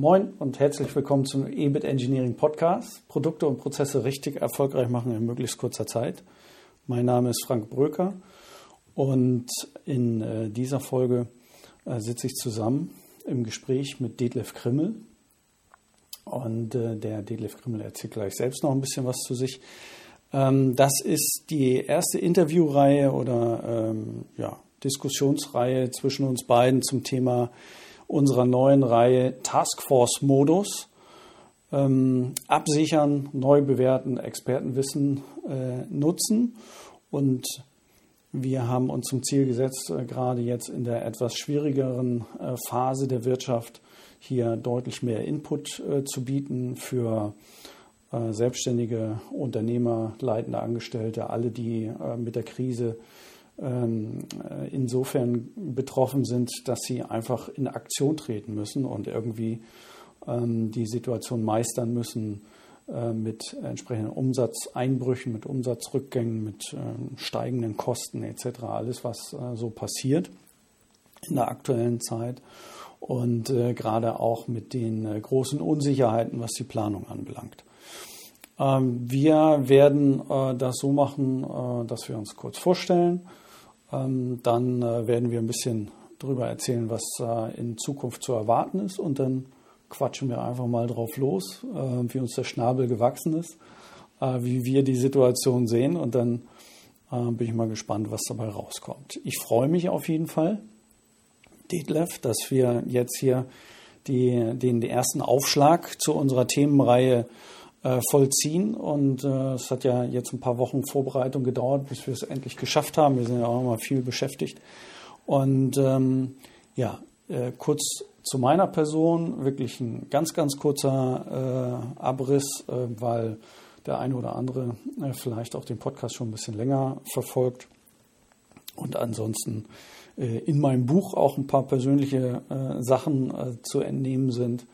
Moin und herzlich willkommen zum EBIT Engineering Podcast. Produkte und Prozesse richtig erfolgreich machen in möglichst kurzer Zeit. Mein Name ist Frank Bröker und in äh, dieser Folge äh, sitze ich zusammen im Gespräch mit Detlef Krimmel. Und äh, der Detlef Krimmel erzählt gleich selbst noch ein bisschen was zu sich. Ähm, das ist die erste Interviewreihe oder ähm, ja, Diskussionsreihe zwischen uns beiden zum Thema unserer neuen Reihe Taskforce Modus. Ähm, absichern, neu bewerten, Expertenwissen äh, nutzen. Und wir haben uns zum Ziel gesetzt, äh, gerade jetzt in der etwas schwierigeren äh, Phase der Wirtschaft hier deutlich mehr Input äh, zu bieten für äh, selbstständige Unternehmer, leitende Angestellte, alle, die äh, mit der Krise insofern betroffen sind, dass sie einfach in Aktion treten müssen und irgendwie ähm, die Situation meistern müssen äh, mit entsprechenden Umsatzeinbrüchen, mit Umsatzrückgängen, mit ähm, steigenden Kosten etc. Alles, was äh, so passiert in der aktuellen Zeit und gerade auch mit den großen Unsicherheiten, was die Planung anbelangt. Wir werden das so machen, dass wir uns kurz vorstellen ähm, dann äh, werden wir ein bisschen darüber erzählen, was äh, in Zukunft zu erwarten ist. Und dann quatschen wir einfach mal drauf los, äh, wie uns der Schnabel gewachsen ist, wie wir die Situation sehen. Und dann bin ich mal gespannt, was dabei rauskommt. Ich freue mich auf jeden Fall, Detlef, dass wir jetzt hier die, den ersten Aufschlag zu unserer Themenreihe äh, vollziehen. Und äh, es hat ja jetzt ein paar Wochen Vorbereitung gedauert, bis wir es endlich geschafft haben. Wir sind ja auch mal viel beschäftigt. Und ähm, ja, äh, kurz zu meiner Person, wirklich ein ganz, ganz kurzer äh, Abriss, äh, weil der eine oder andere äh, vielleicht auch den Podcast schon ein bisschen länger verfolgt. Und ansonsten in meinem Buch auch ein paar persönliche Sachen zu entnehmen sind.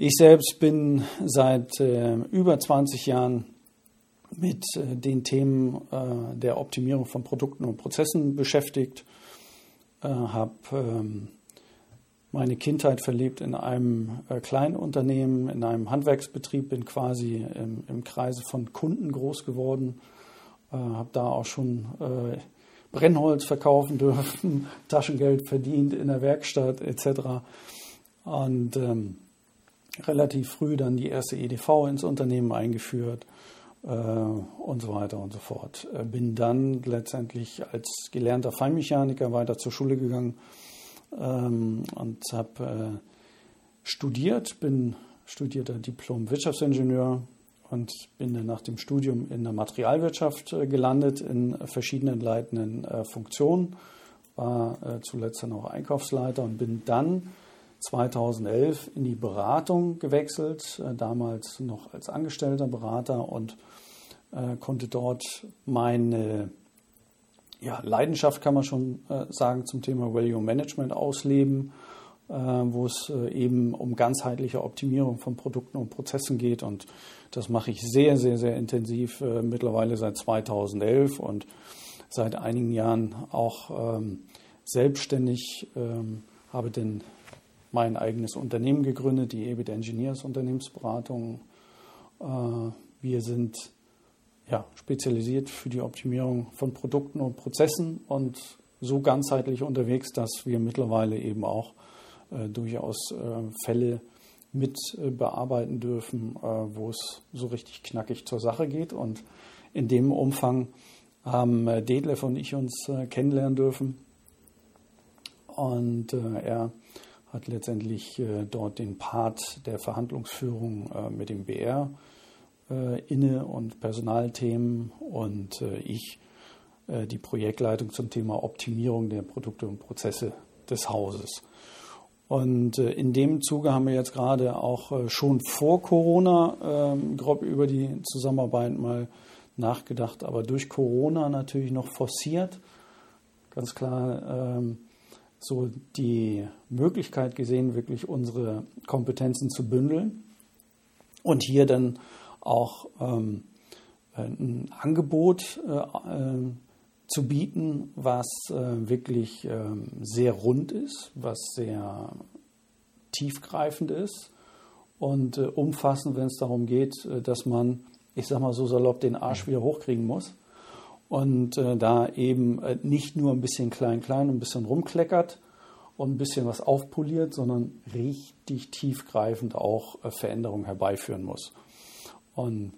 Ich selbst bin seit äh, über 20 Jahren mit äh, den Themen äh, der Optimierung von Produkten und Prozessen beschäftigt, äh, habe ähm, meine Kindheit verlebt in einem äh, kleinen Unternehmen, in einem Handwerksbetrieb, bin quasi im, im Kreise von Kunden groß geworden, äh, habe da auch schon Brennholz verkaufen dürfen, Taschengeld verdient in der Werkstatt etc. Und ähm, relativ früh dann die erste EDV ins Unternehmen eingeführt äh, und so weiter und so fort. Äh, bin dann letztendlich als gelernter Feinmechaniker weiter zur Schule gegangen ähm, und habe äh, studiert, bin studierter Diplom-Wirtschaftsingenieur und bin dann nach dem Studium in der Materialwirtschaft äh, gelandet in verschiedenen leitenden äh, Funktionen, war äh, zuletzt dann auch Einkaufsleiter und bin dann 2011 in die Beratung gewechselt, äh, damals noch als angestellter Berater und äh, konnte dort meine ja, Leidenschaft, kann man schon äh, sagen, zum Thema Value Management ausleben, wo es eben um ganzheitliche Optimierung von Produkten und Prozessen geht. Und das mache ich sehr, sehr, sehr intensiv, mittlerweile seit 2011 und seit einigen Jahren auch ähm, selbstständig, ähm, habe den mein eigenes Unternehmen gegründet, die EBIT Engineers Unternehmensberatung. Äh, wir sind ja, spezialisiert für die Optimierung von Produkten und Prozessen und so ganzheitlich unterwegs, dass wir mittlerweile eben auch äh, durchaus äh, Fälle mit äh, bearbeiten dürfen, äh, wo es so richtig knackig zur Sache geht. Und in dem Umfang haben äh, Detlef und ich uns kennenlernen dürfen. Und er hat letztendlich äh, dort den Part der Verhandlungsführung äh, mit dem BR äh, inne und Personalthemen und ich die Projektleitung zum Thema Optimierung der Produkte und Prozesse des Hauses. Und in dem Zuge haben wir jetzt gerade auch schon vor Corona ähm, grob über die Zusammenarbeit mal nachgedacht, aber durch Corona natürlich noch forciert. Ganz klar ähm, so die Möglichkeit gesehen, wirklich unsere Kompetenzen zu bündeln und hier dann auch ähm, ein Angebot äh, äh, zu bieten, was äh, wirklich ähm, sehr rund ist, was sehr tiefgreifend ist und äh, umfassend, wenn es darum geht, äh, dass man, ich sag mal so salopp, den Arsch wieder hochkriegen muss. Und äh, da eben äh, nicht nur ein bisschen klein, klein, ein bisschen rumkleckert und ein bisschen was aufpoliert, sondern richtig tiefgreifend auch äh, Veränderungen herbeiführen muss. Und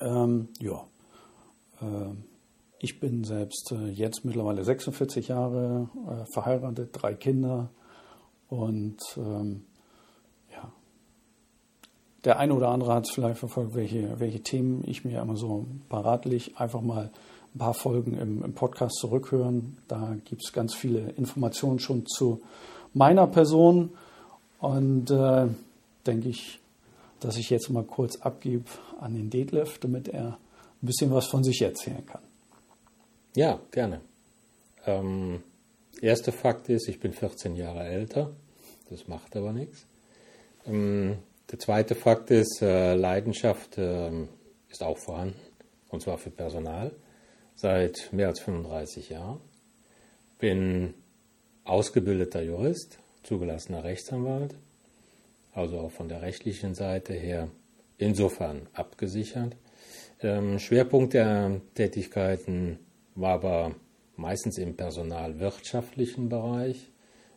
ähm, ja, äh, ich bin selbst jetzt mittlerweile 46 Jahre verheiratet, drei Kinder und ähm, der eine oder andere hat es vielleicht verfolgt, welche, welche Themen ich mir immer so parat lege. Einfach mal ein paar Folgen im, im Podcast zurückhören. Da gibt es ganz viele Informationen schon zu meiner Person. Und äh, denke ich, dass ich jetzt mal kurz abgebe an den Detlef, damit er ein bisschen was von sich erzählen kann. Ja, gerne. Ähm, erster Fakt ist, ich bin 14 Jahre älter. Das macht aber nichts. Ähm, der zweite Fakt ist, äh, Leidenschaft äh, ist auch vorhanden, und zwar für Personal, seit mehr als 35 Jahren. Bin ausgebildeter Jurist, zugelassener Rechtsanwalt, also auch von der rechtlichen Seite her insofern abgesichert. Ähm, Schwerpunkt der Tätigkeiten war aber meistens im personalwirtschaftlichen Bereich,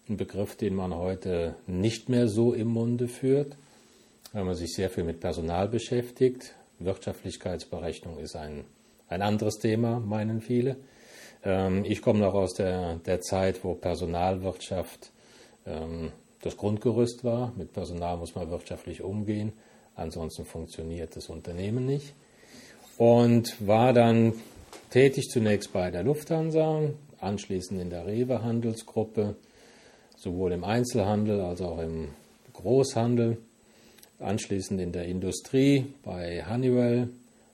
ein Begriff, den man heute nicht mehr so im Munde führt weil man sich sehr viel mit Personal beschäftigt. Wirtschaftlichkeitsberechnung ist ein, ein anderes Thema, meinen viele. Ähm, ich komme noch aus der, der Zeit, wo Personalwirtschaft ähm, das Grundgerüst war. Mit Personal muss man wirtschaftlich umgehen, ansonsten funktioniert das Unternehmen nicht. Und war dann tätig zunächst bei der Lufthansa, anschließend in der Rewe Handelsgruppe, sowohl im Einzelhandel als auch im Großhandel anschließend in der Industrie bei Honeywell,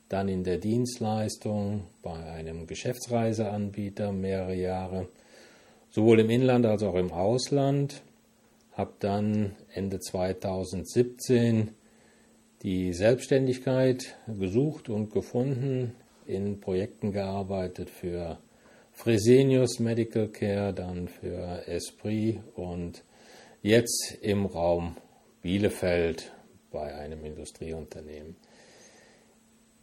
dann in der Dienstleistung bei einem Geschäftsreiseanbieter mehrere Jahre, sowohl im Inland als auch im Ausland. Habe dann Ende 2017 die Selbstständigkeit gesucht und gefunden, in Projekten gearbeitet für Fresenius Medical Care, dann für Esprit und jetzt im Raum Bielefeld bei einem Industrieunternehmen.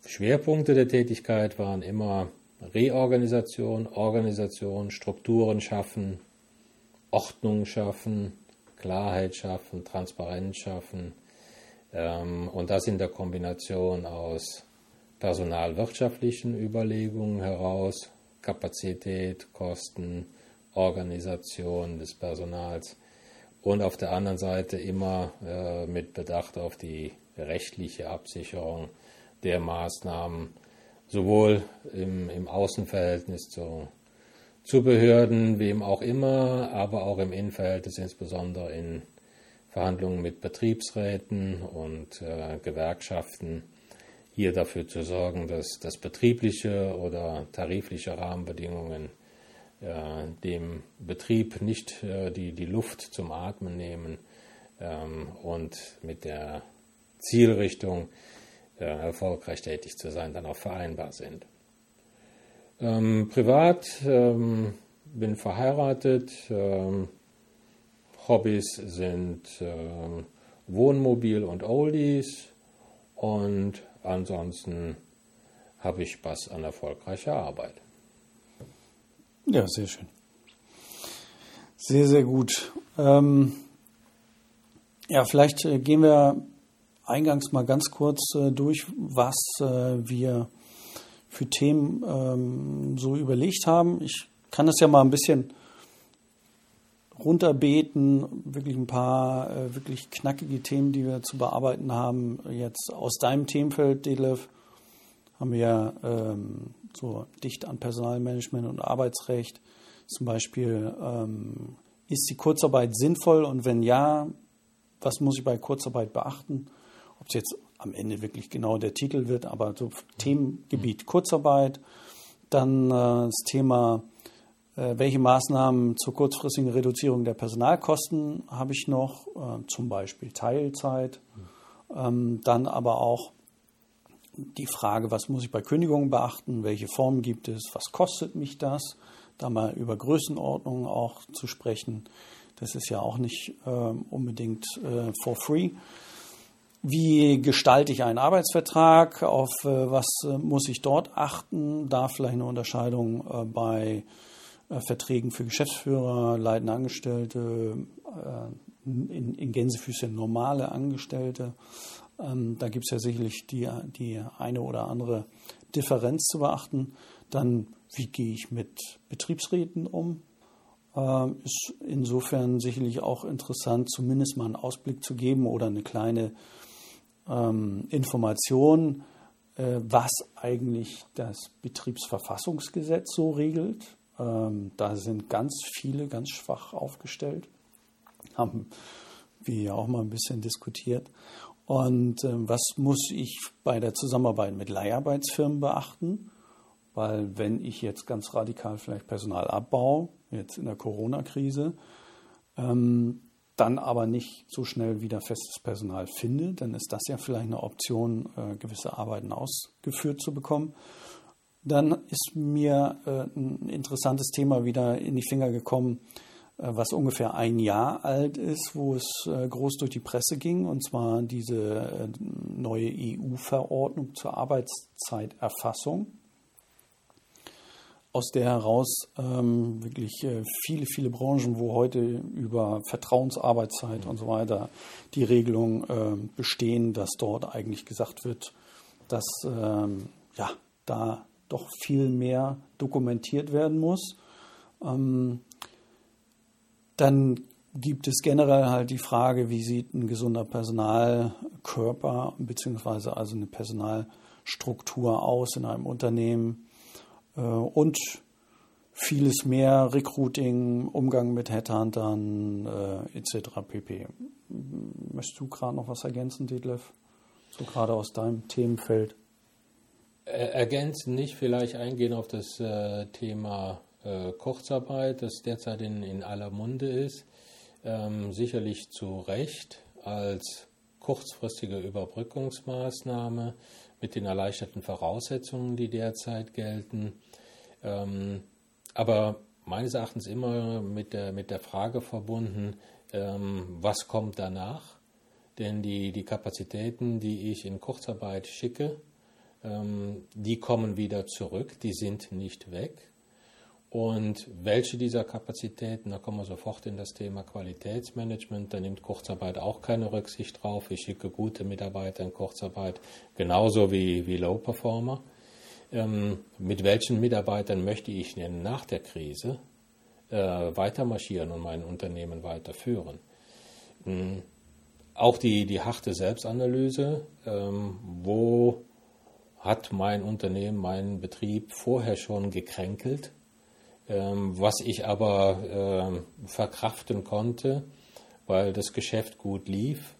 Schwerpunkte der Tätigkeit waren immer Reorganisation, Organisation, Strukturen schaffen, Ordnung schaffen, Klarheit schaffen, Transparenz schaffen ähm, und das in der Kombination aus personalwirtschaftlichen Überlegungen heraus, Kapazität, Kosten, Organisation des Personals und auf der anderen Seite immer äh, mit Bedacht auf die rechtliche Absicherung der Maßnahmen, sowohl im, im Außenverhältnis zu, zu Behörden, wem auch immer, aber auch im Innenverhältnis, insbesondere in Verhandlungen mit Betriebsräten und äh, Gewerkschaften, hier dafür zu sorgen, dass, dass betriebliche oder tarifliche Rahmenbedingungen äh, dem Betrieb nicht äh, die, die Luft zum Atmen nehmen ähm, und mit der Zielrichtung äh, erfolgreich tätig zu sein, dann auch vereinbar sind. Ähm, privat ähm, bin verheiratet. Ähm, Hobbys sind ähm, Wohnmobil und Oldies und ansonsten habe ich Spaß an erfolgreicher Arbeit. Ja, sehr schön. Sehr, sehr gut. Ähm, ja, vielleicht äh, gehen wir eingangs mal ganz kurz äh, durch, was äh, wir für Themen ähm, so überlegt haben. Ich kann das ja mal ein bisschen runterbeten, wirklich ein paar äh, wirklich knackige Themen, die wir zu bearbeiten haben. Jetzt aus deinem Themenfeld, Detlef, haben wir ähm, so dicht an Personalmanagement und Arbeitsrecht. Zum Beispiel, ähm, ist die Kurzarbeit sinnvoll und wenn ja, was muss ich bei Kurzarbeit beachten? Ob es jetzt am Ende wirklich genau der Titel wird, aber so Themengebiet Kurzarbeit. Dann äh, das Thema, äh, welche Maßnahmen zur kurzfristigen Reduzierung der Personalkosten habe ich noch, äh, zum Beispiel Teilzeit. Ähm, dann aber auch die Frage, was muss ich bei Kündigungen beachten, welche Formen gibt es, was kostet mich das, da mal über Größenordnungen auch zu sprechen. Das ist ja auch nicht äh, unbedingt äh, for free. Wie gestalte ich einen Arbeitsvertrag? Auf äh, was äh, muss ich dort achten? Da vielleicht eine Unterscheidung äh, bei Verträgen für Geschäftsführer, leitende Angestellte, in, in Gänsefüßchen normale Angestellte. Ähm, da gibt es ja sicherlich die, die eine oder andere Differenz zu beachten. Dann, wie gehe ich mit Betriebsräten um? Ähm, ist insofern sicherlich auch interessant, zumindest mal einen Ausblick zu geben oder eine kleine ähm, Information, äh, was eigentlich das Betriebsverfassungsgesetz so regelt. Ähm, da sind ganz viele ganz schwach aufgestellt, haben wir ja auch mal ein bisschen diskutiert. Und äh, was muss ich bei der Zusammenarbeit mit Leiharbeitsfirmen beachten? Weil wenn ich jetzt ganz radikal vielleicht Personal abbaue, jetzt in der Corona-Krise, ähm, dann aber nicht so schnell wieder festes Personal finde, dann ist das ja vielleicht eine Option, äh, gewisse Arbeiten ausgeführt zu bekommen. Dann ist mir äh, ein interessantes Thema wieder in die Finger gekommen, was ungefähr ein Jahr alt ist, wo es äh, groß durch die Presse ging, und zwar diese äh, neue EU-Verordnung zur Arbeitszeiterfassung, aus der heraus ähm, wirklich viele, viele Branchen, wo heute über Vertrauensarbeitszeit und so weiter die Regelungen äh, bestehen, dass dort eigentlich gesagt wird, dass ähm, ja, da doch viel mehr dokumentiert werden muss. Ähm, dann gibt es generell halt die Frage, wie sieht ein gesunder Personalkörper bzw. also eine Personalstruktur aus in einem Unternehmen äh, und vieles mehr, Recruiting, Umgang mit Headhuntern äh, etc. pp. Möchtest du gerade noch was ergänzen, Detlef? So gerade aus deinem Themenfeld. Ergänzen nicht, vielleicht eingehen auf das äh, Thema äh, Kurzarbeit, das derzeit in, in aller Munde ist, ähm, sicherlich zu Recht als kurzfristige Überbrückungsmaßnahme mit den erleichterten Voraussetzungen, die derzeit gelten. Ähm, aber meines Erachtens immer mit der, mit der Frage verbunden, ähm, was kommt danach? Denn die, die Kapazitäten, die ich in Kurzarbeit schicke, ähm, die kommen wieder zurück, die sind nicht weg. Und welche dieser Kapazitäten, da kommen wir sofort in das Thema Qualitätsmanagement, da nimmt Kurzarbeit auch keine Rücksicht drauf. Ich schicke gute Mitarbeiter in Kurzarbeit, genauso wie, wie Low-Performer. Ähm, mit welchen Mitarbeitern möchte ich denn nach der Krise äh, weiter und mein Unternehmen weiterführen? Ähm, auch die, die harte Selbstanalyse, ähm, wo hat mein Unternehmen, mein Betrieb vorher schon gekränkelt ähm, was ich aber ähm, verkraften konnte, weil das Geschäft gut lief.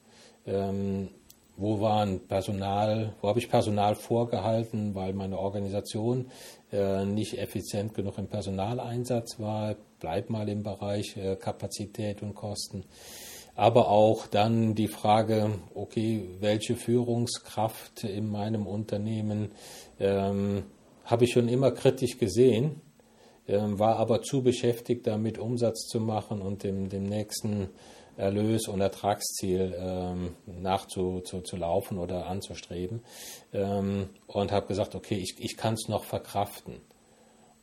Ähm, wo waren Personal, wo habe ich Personal vorgehalten, weil meine Organisation äh, nicht effizient genug im Personaleinsatz war. Bleib mal im Bereich äh, Kapazität und Kosten. Aber auch dann die Frage, okay, welche Führungskraft in meinem Unternehmen ähm, habe ich schon immer kritisch gesehen war aber zu beschäftigt damit, Umsatz zu machen und dem, dem nächsten Erlös- und Ertragsziel ähm, nachzulaufen oder anzustreben. Ähm, und habe gesagt, okay, ich, ich kann es noch verkraften.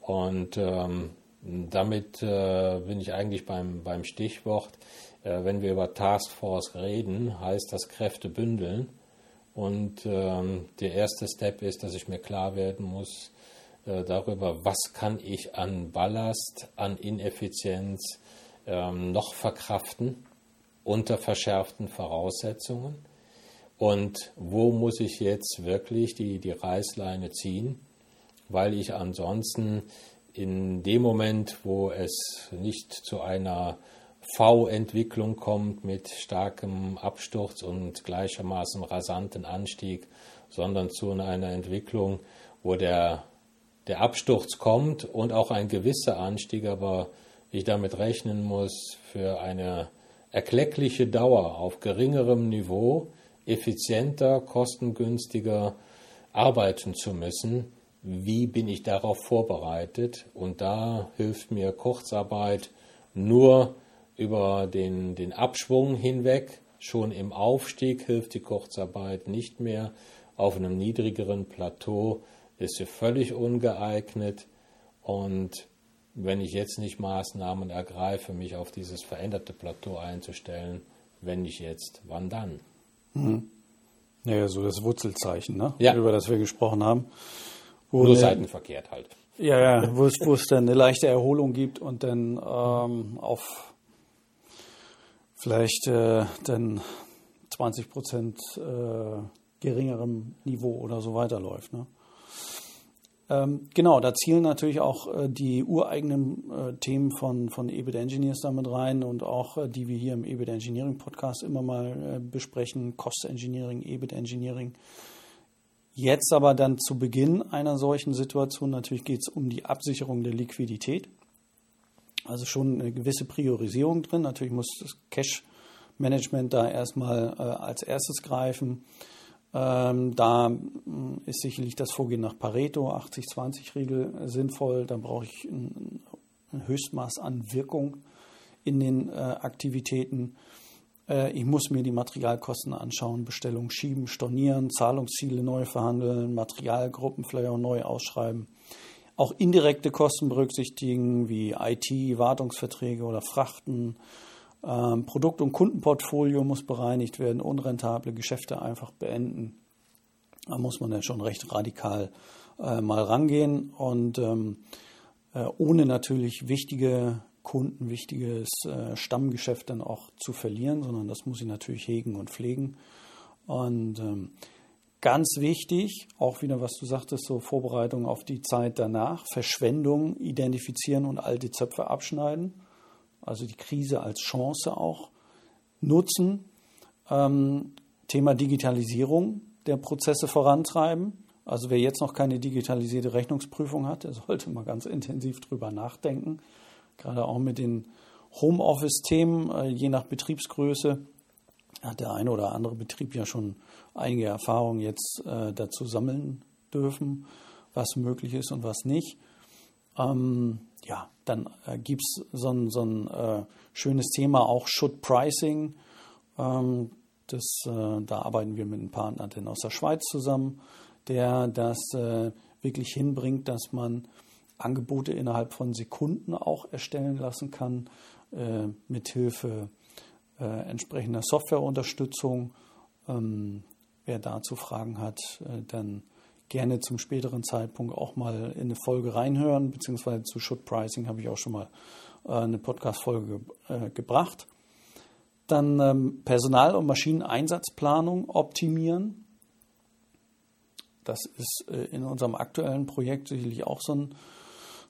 Und ähm, damit äh, bin ich eigentlich beim, beim Stichwort, äh, wenn wir über Taskforce reden, heißt das Kräfte bündeln. Und ähm, der erste Step ist, dass ich mir klar werden muss, darüber, was kann ich an Ballast, an Ineffizienz ähm, noch verkraften unter verschärften Voraussetzungen? Und wo muss ich jetzt wirklich die, die Reißleine ziehen, weil ich ansonsten in dem Moment, wo es nicht zu einer V-Entwicklung kommt mit starkem Absturz und gleichermaßen rasanten Anstieg, sondern zu einer Entwicklung, wo der der Absturz kommt und auch ein gewisser Anstieg, aber ich damit rechnen muss, für eine erkleckliche Dauer auf geringerem Niveau effizienter, kostengünstiger arbeiten zu müssen. Wie bin ich darauf vorbereitet? Und da hilft mir Kurzarbeit nur über den, den Abschwung hinweg. Schon im Aufstieg hilft die Kurzarbeit nicht mehr. Auf einem niedrigeren Plateau ist sie völlig ungeeignet. Und wenn ich jetzt nicht Maßnahmen ergreife, mich auf dieses veränderte Plateau einzustellen, wenn nicht jetzt, wann dann? Mhm. Naja, so das Wurzelzeichen, ne? Ja. über das wir gesprochen haben. Wo Nur seitenverkehrt halt. Ja, ja, wo es, wo es dann eine leichte Erholung gibt und dann ähm, auf vielleicht äh, dann 20 Prozent äh, geringerem Niveau oder so weiterläuft. Ne? Ähm, genau, da zielen natürlich auch äh, die ureigenen äh, Themen von, von EBIT Engineers damit rein und auch äh, die wir hier im EBIT Engineering Podcast immer mal besprechen, Cost Engineering, EBIT Engineering. Jetzt aber dann zu Beginn einer solchen Situation natürlich geht es um die Absicherung der Liquidität. Also schon eine gewisse Priorisierung drin. Natürlich muss das Cash-Management da erstmal als erstes greifen. Ähm, da mm, ist sicherlich das Vorgehen nach Pareto, 80-20-Regel, sinnvoll. Da brauche ich ein, ein, Höchstmaß an Wirkung in den äh, Aktivitäten. Äh, ich muss mir die Materialkosten anschauen, Bestellungen schieben, stornieren, Zahlungsziele neu verhandeln, Materialgruppen vielleicht auch neu ausschreiben. Auch indirekte Kosten berücksichtigen, wie IT, Wartungsverträge oder Frachten. Ähm, Produkt- und Kundenportfolio muss bereinigt werden, unrentable Geschäfte einfach beenden. Da muss man ja schon recht radikal äh, mal rangehen und ähm, äh, ohne natürlich wichtige Kunden, wichtiges äh, Stammgeschäft dann auch zu verlieren, sondern das muss ich natürlich hegen und pflegen. Und ähm, ganz wichtig, auch wieder, was du sagtest, so Vorbereitung auf die Zeit danach, Verschwendung identifizieren und alte Zöpfe abschneiden, also die Krise als Chance auch nutzen. Ähm, Thema Digitalisierung der Prozesse vorantreiben. Also wer jetzt noch keine digitalisierte Rechnungsprüfung hat, der sollte mal ganz intensiv drüber nachdenken gerade auch mit den Homeoffice-Themen, äh, je nach Betriebsgröße, hat der eine oder andere Betrieb ja schon einige Erfahrungen jetzt äh, dazu sammeln dürfen, was möglich ist und was nicht. Ähm, ja, dann äh, gibt es so ein, so ein äh, schönes Thema, auch Should Pricing. Ähm, das, äh, da arbeiten wir mit einem Partner denn aus der Schweiz zusammen, der das äh, wirklich hinbringt, dass man Angebote innerhalb von Sekunden auch erstellen lassen kann, äh, mithilfe äh, entsprechender Softwareunterstützung. Ähm, wer dazu Fragen hat, äh, dann gerne zum späteren Zeitpunkt auch mal in eine Folge reinhören, beziehungsweise zu Should Pricing habe ich auch schon mal äh, eine Podcast-Folge äh, gebracht. Dann ähm, Personal- und Maschineneinsatzplanung optimieren. Das ist äh, in unserem aktuellen Projekt sicherlich auch so ein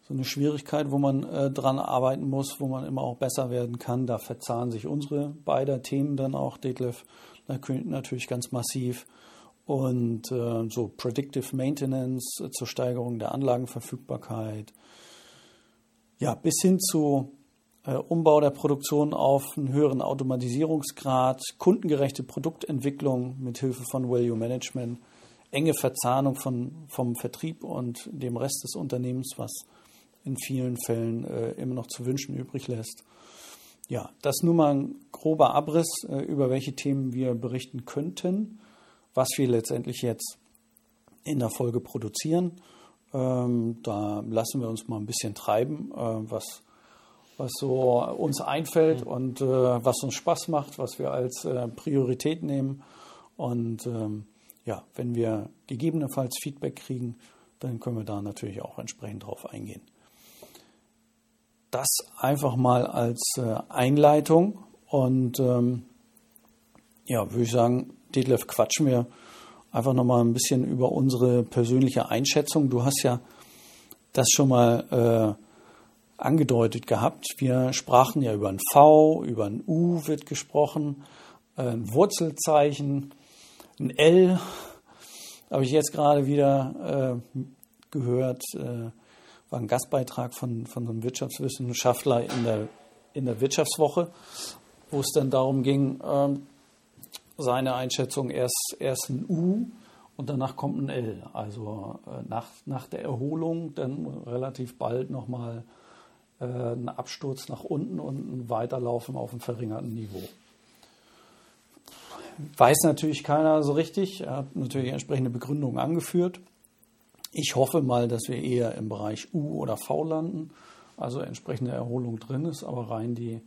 so eine Schwierigkeit, wo man dran arbeiten muss, wo man immer auch besser werden kann. Da verzahnen sich unsere beiden Themen dann auch, Detlef natürlich ganz massiv. Und äh, so Predictive Maintenance zur Steigerung der Anlagenverfügbarkeit. Ja, bis hin zu äh, Umbau der Produktion auf einen höheren Automatisierungsgrad, kundengerechte Produktentwicklung mit Hilfe von Value Management, enge Verzahnung von, vom Vertrieb und dem Rest des Unternehmens, was in vielen Fällen äh, immer noch zu wünschen übrig lässt. Ja, das nur mal ein grober Abriss, äh, über welche Themen wir berichten könnten, was wir letztendlich jetzt in der Folge produzieren. Ähm, da lassen wir uns mal ein bisschen treiben, äh, was, was so uns einfällt und äh, was uns Spaß macht, was wir als äh, Priorität nehmen. Und ähm, ja, wenn wir gegebenenfalls Feedback kriegen, dann können wir da natürlich auch entsprechend drauf eingehen das einfach mal als äh, Einleitung. Und ähm, ja, würde ich sagen, Detlef, quatschen wir einfach nochmal ein bisschen über unsere persönliche Einschätzung. Du hast ja das schon mal äh, angedeutet gehabt. Wir sprachen ja über ein V, über ein U wird gesprochen, äh, ein Wurzelzeichen, ein L. Habe ich jetzt gerade wieder äh, gehört. Äh, war ein Gastbeitrag von, von einem Wirtschaftswissenschaftler in der, in der Wirtschaftswoche, wo es dann darum ging, ähm, seine Einschätzung erst, erst ein U und danach kommt ein L. Also äh, nach, nach der Erholung dann relativ bald nochmal äh, ein Absturz nach unten und ein Weiterlaufen auf einem verringerten Niveau. Weiß natürlich keiner so richtig. Er hat natürlich entsprechende Begründungen angeführt. Ich hoffe mal, dass wir eher im Bereich U oder V landen, also entsprechende Erholung drin ist, aber rein die,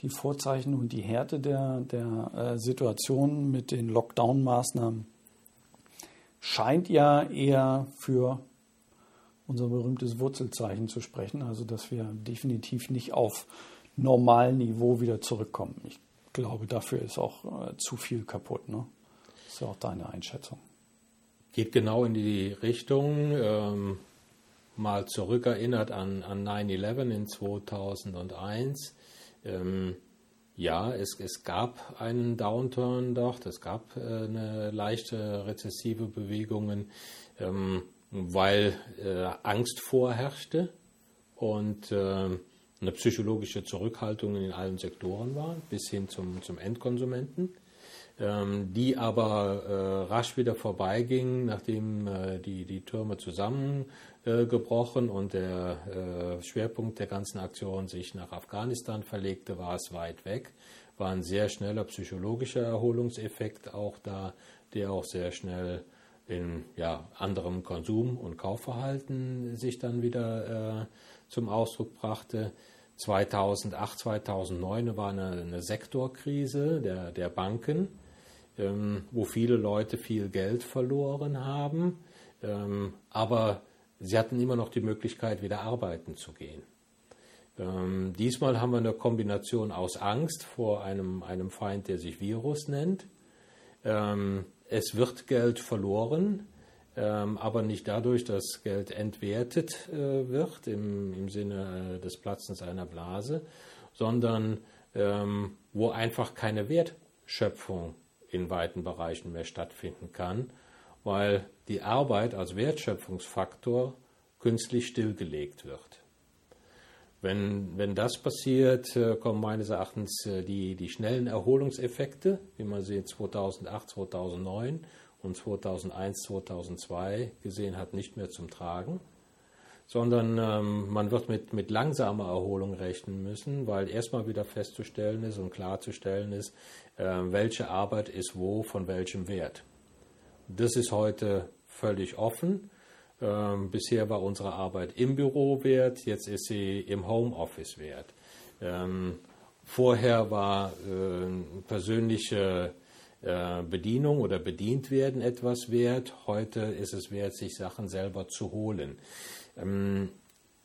die Vorzeichen und die Härte der, der äh, Situation mit den Lockdown-Maßnahmen scheint ja eher für unser berühmtes Wurzelzeichen zu sprechen, also dass wir definitiv nicht auf Normalniveau wieder zurückkommen. Ich glaube, dafür ist auch äh, zu viel kaputt. Ne? Das ist ja auch deine Einschätzung. Geht genau in die Richtung. Ähm, mal zurückerinnert an, an 9-11 in 2001. Ähm, ja, es, es gab einen Downturn dort, es gab äh, eine leichte rezessive Bewegungen, ähm, weil äh, Angst vorherrschte und äh, eine psychologische Zurückhaltung in allen Sektoren war, bis hin zum, zum Endkonsumenten, ähm, die aber äh, rasch wieder vorbeiging, nachdem äh, die, die Türme zusammengebrochen und der äh, Schwerpunkt der ganzen Aktion sich nach Afghanistan verlegte, war es weit weg. War ein sehr schneller psychologischer Erholungseffekt auch da, der auch sehr schnell in ja, anderem Konsum- und Kaufverhalten sich dann wieder äh, zum Ausdruck brachte. 2008, 2009 war eine, eine Sektorkrise der, der Banken, ähm, wo viele Leute viel Geld verloren haben, ähm, aber sie hatten immer noch die Möglichkeit, wieder arbeiten zu gehen. Ähm, diesmal haben wir eine Kombination aus Angst vor einem, einem Feind, der sich Virus nennt. Ähm, es wird Geld verloren, ähm, aber nicht dadurch, dass Geld entwertet äh, wird im, im Sinne äh, des Platzens einer Blase, sondern ähm, wo einfach keine Wertschöpfung in weiten Bereichen mehr stattfinden kann, weil die Arbeit als Wertschöpfungsfaktor künstlich stillgelegt wird. Wenn, wenn das passiert, äh, kommen meines Erachtens äh, die, die schnellen Erholungseffekte, wie man sie 2008, 2009 und 2001, 2002 gesehen hat, nicht mehr zum Tragen, sondern ähm, man wird mit, mit langsamer Erholung rechnen müssen, weil erstmal wieder festzustellen ist und klarzustellen ist, äh, welche Arbeit ist wo von welchem Wert. Das ist heute völlig offen. Ähm, bisher war unsere Arbeit im Büro wert, jetzt ist sie im Homeoffice wert. Ähm, vorher war äh, persönliche äh, Bedienung oder bedient werden etwas wert. Heute ist es wert, sich Sachen selber zu holen. Ähm,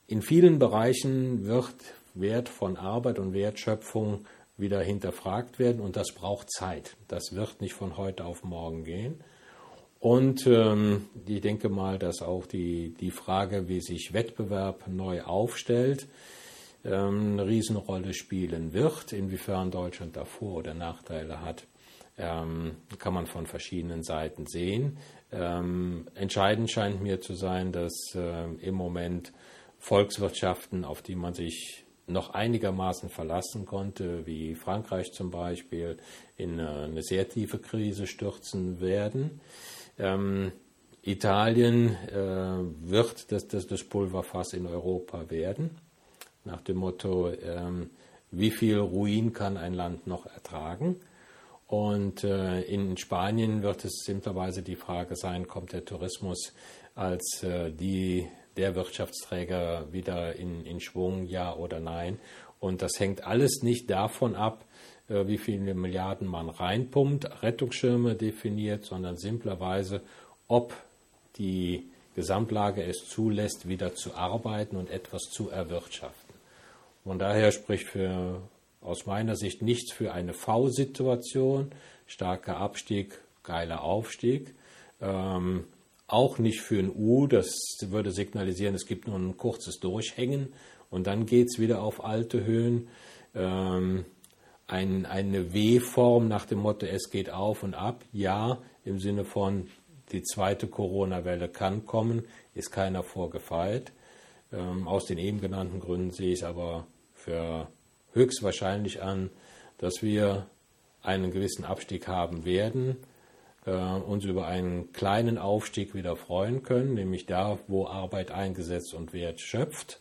in vielen Bereichen wird Wert von Arbeit und Wertschöpfung wieder hinterfragt werden und das braucht Zeit. Das wird nicht von heute auf morgen gehen. Und ähm, ich denke mal, dass auch die, die Frage, wie sich Wettbewerb neu aufstellt, ähm, eine Riesenrolle spielen wird. Inwiefern Deutschland davor oder Nachteile hat, ähm, kann man von verschiedenen Seiten sehen. Ähm, entscheidend scheint mir zu sein, dass äh, im Moment Volkswirtschaften, auf die man sich noch einigermaßen verlassen konnte, wie Frankreich zum Beispiel, in äh, eine sehr tiefe Krise stürzen werden. Ähm, Italien äh, wird das, das, das Pulverfass in Europa werden, nach dem Motto, ähm, wie viel Ruin kann ein Land noch ertragen? Und äh, in Spanien wird es simplerweise die Frage sein, kommt der Tourismus als äh, die, der Wirtschaftsträger wieder in, in Schwung, ja oder nein? Und das hängt alles nicht davon ab, wie viele Milliarden man reinpumpt, Rettungsschirme definiert, sondern simplerweise, ob die Gesamtlage es zulässt, wieder zu arbeiten und etwas zu erwirtschaften. Von daher spricht für aus meiner Sicht nichts für eine V-Situation, starker Abstieg, geiler Aufstieg. Ähm, auch nicht für ein U, das würde signalisieren, es gibt nur ein kurzes Durchhängen und dann geht es wieder auf alte Höhen. Ähm, ein, eine W-Form nach dem Motto, es geht auf und ab, ja, im Sinne von, die zweite Corona-Welle kann kommen, ist keiner vorgefeilt. Ähm, aus den eben genannten Gründen sehe ich es aber für höchstwahrscheinlich an, dass wir einen gewissen Abstieg haben werden, äh, uns über einen kleinen Aufstieg wieder freuen können, nämlich da, wo Arbeit eingesetzt und Wert schöpft.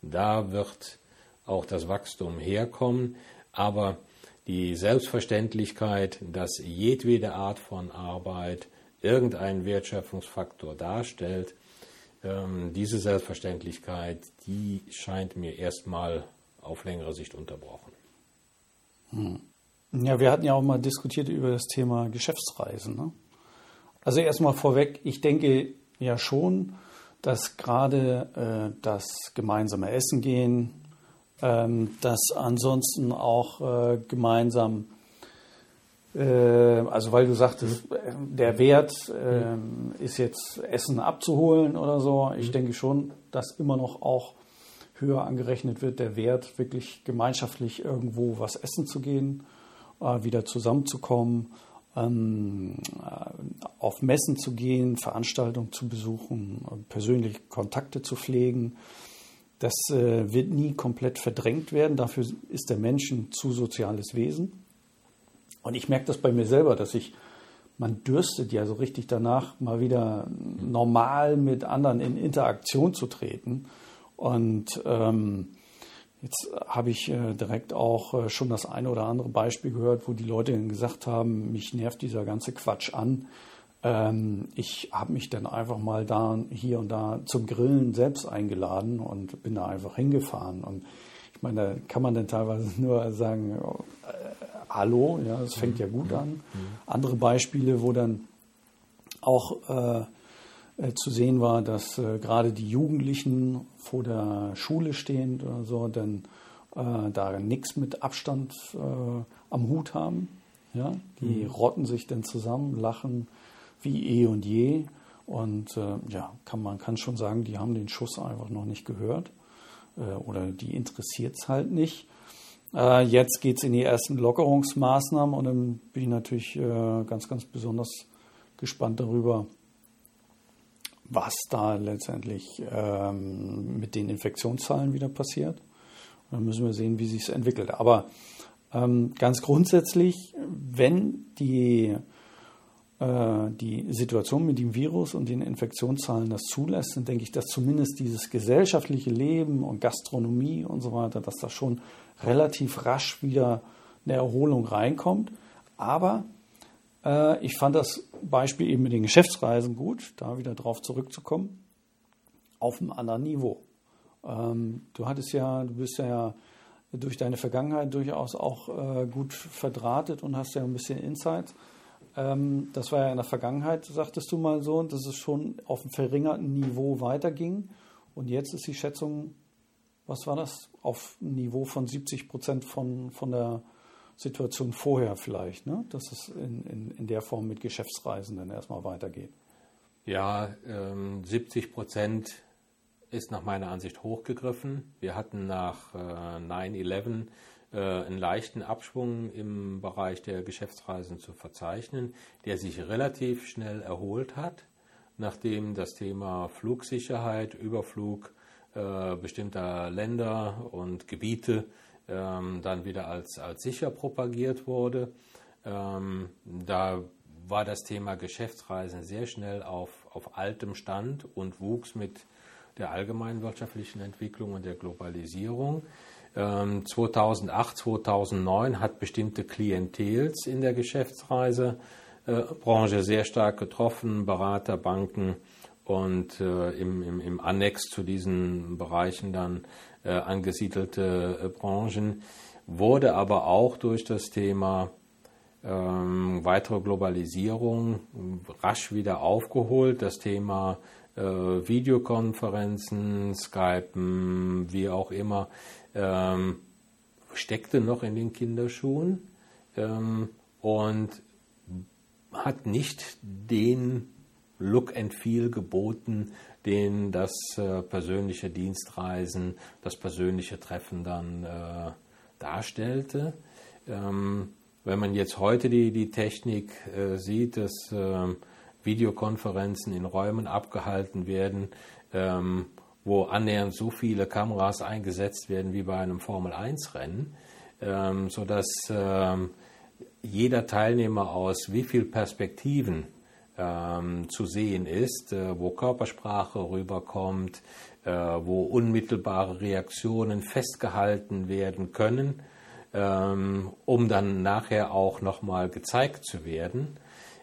Da wird auch das Wachstum herkommen. Aber die Selbstverständlichkeit, dass jedwede Art von Arbeit irgendeinen Wertschöpfungsfaktor darstellt, ähm, diese Selbstverständlichkeit, die scheint mir erstmal auf längere Sicht unterbrochen. Hm. Ja, wir hatten ja auch mal diskutiert über das Thema Geschäftsreisen. Ne? Also erstmal vorweg, ich denke ja schon, dass gerade äh, das gemeinsame Essen gehen, ähm, dass ansonsten auch äh, gemeinsam, äh, also weil du sagtest, der Wert ähm, ist jetzt Essen abzuholen oder so. Ich mhm. denke schon, dass immer noch auch höher angerechnet wird, der Wert wirklich gemeinschaftlich irgendwo was essen zu gehen, äh, wieder zusammenzukommen ähm, äh, auf Messen zu gehen, Veranstaltungen zu besuchen, persönliche Kontakte zu pflegen. Das äh, wird nie komplett verdrängt werden. Dafür ist der Mensch ein zu soziales Wesen. Und ich merke das bei mir selber, dass ich, man dürstet ja so richtig danach, mal wieder normal mit anderen in Interaktion zu treten. Und ähm, Jetzt habe ich äh, direkt auch äh, schon das eine oder andere Beispiel gehört, wo die Leute gesagt haben, mich nervt dieser ganze Quatsch an. Ähm, ich habe mich dann einfach mal da hier und da zum Grillen selbst eingeladen und bin da einfach hingefahren. Und ich meine, da kann man dann teilweise nur sagen, äh, hallo, ja, es fängt ja gut an. Mhm. Andere Beispiele, wo dann auch äh, äh, zu sehen war, dass äh, gerade die Jugendlichen vor der Schule stehen oder so, dann äh, da nichts mit Abstand äh, am Hut haben. Ja? Die mhm. rotten sich dann zusammen, lachen wie eh und je. Und äh, ja, kann, man kann schon sagen, die haben den Schuss einfach noch nicht gehört äh, oder die interessiert es halt nicht. jetzt geht es in die ersten Lockerungsmaßnahmen und dann bin ich natürlich ganz, ganz besonders gespannt darüber, was da letztendlich ähm, mit den Infektionszahlen wieder passiert. Und dann müssen wir sehen, wie sich es entwickelt. Aber ähm, ganz grundsätzlich, wenn die, äh, die Situation mit dem Virus und den Infektionszahlen das zulässt, dann denke ich, dass zumindest dieses gesellschaftliche Leben und Gastronomie und so weiter, dass da schon relativ rasch wieder eine Erholung reinkommt. Aber äh, ich fand das Beispiel eben mit den Geschäftsreisen gut, da wieder drauf zurückzukommen, auf einem anderen Niveau. Ähm, du hattest ja, du bist ja durch deine Vergangenheit durchaus auch äh, gut verdrahtet und hast ja ein bisschen Insight. Ähm, das war ja in der Vergangenheit, sagtest du mal so, dass es schon auf einem verringerten Niveau weiterging. Und jetzt ist die Schätzung, was war das, auf einem Niveau von 70 Prozent von, von der Situation vorher vielleicht, ne? dass es in, in, in der Form mit Geschäftsreisen dann erstmal weitergeht. Ja, ähm, 70 Prozent ist nach meiner Ansicht hochgegriffen. Wir hatten nach äh, 9-11 äh, einen leichten Abschwung im Bereich der Geschäftsreisen zu verzeichnen, der sich relativ schnell erholt hat, nachdem das Thema Flugsicherheit, Überflug äh, bestimmter Länder und Gebiete ähm, dann wieder als, als sicher propagiert wurde. Ähm, da war das Thema Geschäftsreisen sehr schnell auf, auf altem Stand und wuchs mit der allgemeinen wirtschaftlichen Entwicklung und der Globalisierung. Ähm, 2008, 2009 hat bestimmte Klientels in der Geschäftsreisebranche sehr stark getroffen, Berater, Banken und äh, im, im, im Annex zu diesen Bereichen dann äh, angesiedelte äh, Branchen, wurde aber auch durch das Thema ähm, weitere Globalisierung rasch wieder aufgeholt. Das Thema äh, Videokonferenzen, Skypen, wie auch immer, ähm, steckte noch in den Kinderschuhen ähm, und hat nicht den Look and Feel geboten, den das äh, persönliche Dienstreisen, das persönliche Treffen dann äh, darstellte. Ähm, wenn man jetzt heute die, die Technik äh, sieht, dass ähm, Videokonferenzen in Räumen abgehalten werden, ähm, wo annähernd so viele Kameras eingesetzt werden wie bei einem Formel-1-Rennen, ähm, sodass ähm, jeder Teilnehmer aus wie viel Perspektiven ähm, zu sehen ist, äh, wo Körpersprache rüberkommt, äh, wo unmittelbare Reaktionen festgehalten werden können, ähm, um dann nachher auch nochmal gezeigt zu werden.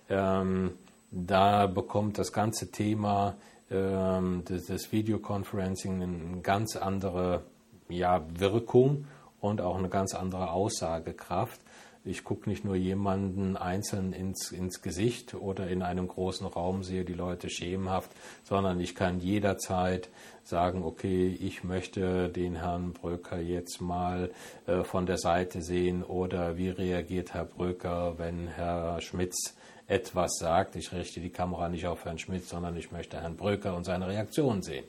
Ähm, da bekommt das ganze Thema ähm, des, des Videoconferencing eine ganz andere ja, Wirkung und auch eine ganz andere Aussagekraft. Ich gucke nicht nur jemanden einzeln ins, ins Gesicht oder in einem großen Raum sehe die Leute schemenhaft, sondern ich kann jederzeit sagen, okay, ich möchte den Herrn Bröker jetzt mal äh, von der Seite sehen oder wie reagiert Herr Bröker, wenn Herr Schmitz etwas sagt. Ich richte die Kamera nicht auf Herrn Schmitz, sondern ich möchte Herrn Bröker und seine Reaktion sehen.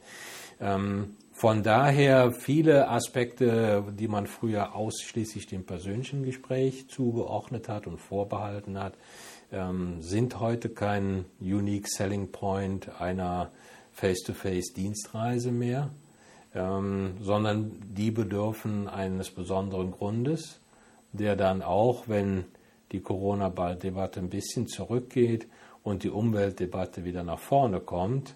Ähm, von daher viele Aspekte, die man früher ausschließlich dem persönlichen Gespräch zugeordnet hat und vorbehalten hat, ähm, sind heute kein Unique Selling Point einer Face-to-Face-Dienstreise mehr, ähm, sondern die bedürfen eines besonderen Grundes, der dann auch, wenn die Corona-Debatte ein bisschen zurückgeht und die Umweltdebatte wieder nach vorne kommt,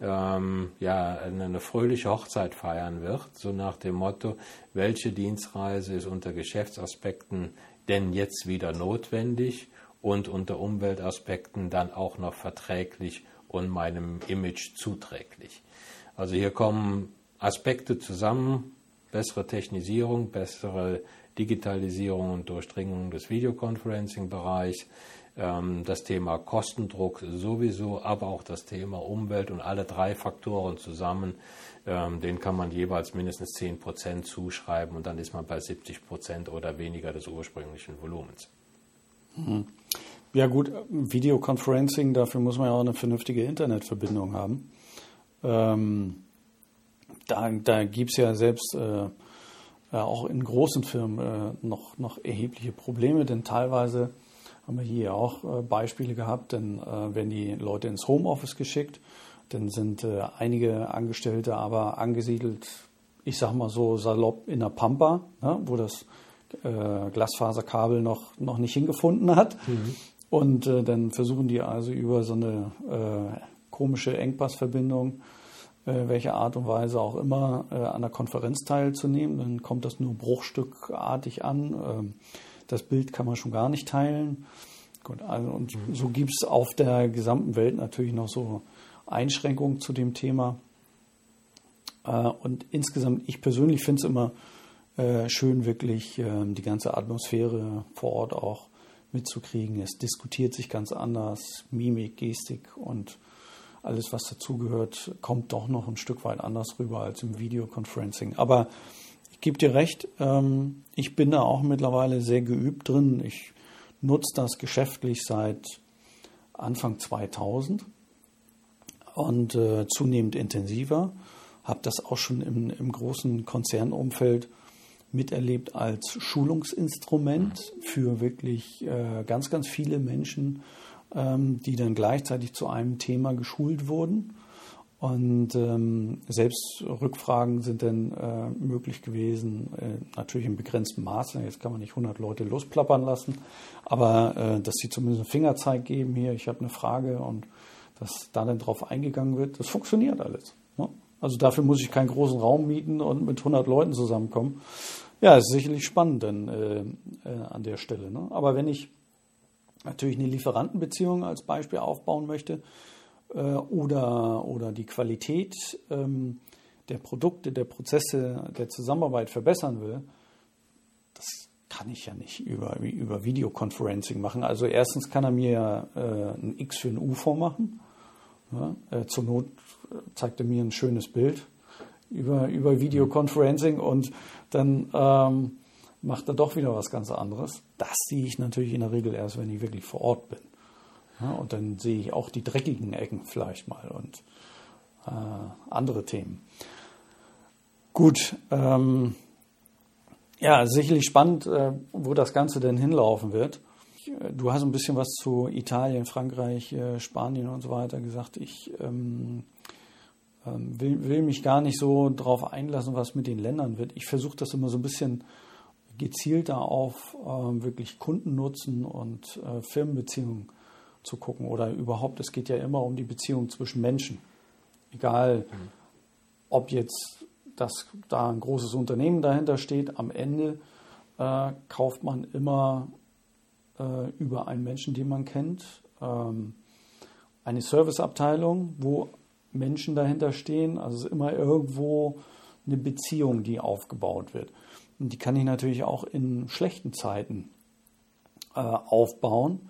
ähm, ja, eine fröhliche Hochzeit feiern wird, so nach dem Motto, welche Dienstreise ist unter Geschäftsaspekten denn jetzt wieder notwendig und unter Umweltaspekten dann auch noch verträglich und meinem Image zuträglich. Also hier kommen Aspekte zusammen, bessere Technisierung, bessere Digitalisierung und Durchdringung des Videoconferencing-Bereichs, ähm, das Thema Kostendruck sowieso, aber auch das Thema Umwelt und alle drei Faktoren zusammen, ähm, den kann man jeweils mindestens 10 Prozent zuschreiben und dann ist man bei 70 Prozent oder weniger des ursprünglichen Volumens. Mhm. Ja gut, Videoconferencing, dafür muss man ja auch eine vernünftige Internetverbindung haben. Ähm, da da gibt es ja selbst äh, auch in großen Firmen äh, noch, noch erhebliche Probleme, denn teilweise haben wir hier auch äh, Beispiele gehabt, denn äh, werden die Leute ins Homeoffice geschickt, dann sind äh, einige Angestellte aber angesiedelt, ich sag mal so salopp in der Pampa, ne, wo das äh, Glasfaserkabel noch, noch nicht hingefunden hat. Mhm. Und äh, dann versuchen die also über so eine äh, komische Engpassverbindung, welche Art und Weise auch immer, an der Konferenz teilzunehmen. Dann kommt das nur bruchstückartig an. Ähm, das Bild kann man schon gar nicht teilen. Gut, also und mhm. so gibt es auf der gesamten Welt natürlich noch so Einschränkungen zu dem Thema. Äh, und insgesamt, ich persönlich finde es immer äh, schön, wirklich ähm, die ganze Atmosphäre vor Ort auch mitzukriegen. Es diskutiert sich ganz anders, Mimik, Gestik und alles, was dazugehört, kommt doch noch ein Stück weit anders rüber als im Videoconferencing. Aber gebe dir recht, ähm, ich bin da auch mittlerweile sehr geübt drin. Ich nutze das geschäftlich seit Anfang 2000 und äh, zunehmend intensiver. Habe das auch schon im, im großen Konzernumfeld miterlebt als Schulungsinstrument für wirklich äh, ganz, ganz viele Menschen, die dann gleichzeitig zu einem Thema geschult wurden. Und ähm, selbst Rückfragen sind dann äh, möglich gewesen, äh, natürlich in begrenztem Maße. Jetzt kann man nicht 100 Leute losplappern lassen, aber äh, dass sie zumindest einen Fingerzeig geben, hier, ich habe eine Frage und dass da dann drauf eingegangen wird, das funktioniert alles. Ne? Also dafür muss ich keinen großen Raum mieten und mit 100 Leuten zusammenkommen. Ja, ist sicherlich spannend dann äh, äh, an der Stelle. Ne? Aber wenn ich natürlich eine Lieferantenbeziehung als Beispiel aufbauen möchte, äh, oder, oder die Qualität ähm, der Produkte, der Prozesse, der Zusammenarbeit verbessern will, das kann ich ja nicht über, über Videoconferencing machen. Also erstens kann er mir äh, ein X für ein U vormachen. Ja, äh, zur Not zeigt er mir ein schönes Bild über, über Videoconferencing und dann ähm, macht er doch wieder was ganz anderes. Das sehe ich natürlich in der Regel erst, wenn ich wirklich vor Ort bin. Ja, und dann sehe ich auch die dreckigen Ecken vielleicht mal und äh, andere Themen. Gut, ähm, ja, sicherlich spannend, äh, wo das Ganze denn hinlaufen wird. Du hast ein bisschen was zu Italien, Frankreich, äh, Spanien und so weiter gesagt. Ich ähm, ähm, will, will, mich gar nicht so darauf einlassen, was mit den Ländern wird. Ich versuche das immer so ein bisschen gezielter auf äh, wirklich Kundennutzen und äh, Firmenbeziehungen zu gucken oder überhaupt, es geht ja immer um die Beziehung zwischen Menschen. Egal, mhm. ob jetzt das, da ein großes Unternehmen dahinter steht, am Ende äh, kauft man immer äh, über einen Menschen, den man kennt, ähm, eine Serviceabteilung, wo Menschen dahinter stehen. Also es ist immer irgendwo eine Beziehung, die aufgebaut wird. Die kann ich natürlich auch in schlechten Zeiten äh, aufbauen.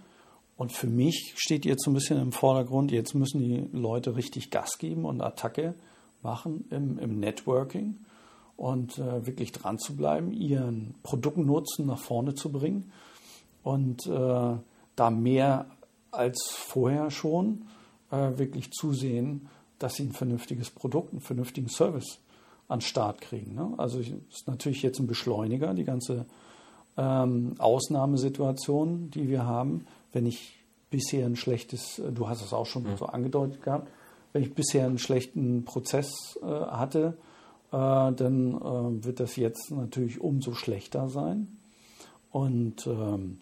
Und für mich steht jetzt so ein bisschen im Vordergrund, jetzt müssen die Leute richtig Gas geben und Attacke machen im, im Networking und äh, wirklich dran zu bleiben, ihren Produktnutzen nach vorne zu bringen und äh, da mehr als vorher schon äh, wirklich zusehen, dass sie ein vernünftiges Produkt, einen vernünftigen Service an Start kriegen. Ne? Also es ist natürlich jetzt ein Beschleuniger, die ganze ähm, Ausnahmesituation, die wir haben. Wenn ich bisher ein schlechtes, äh, du hast es auch schon ja. so angedeutet gehabt, wenn ich bisher einen schlechten Prozess äh, hatte, äh, dann äh, wird das jetzt natürlich umso schlechter sein. Und ähm,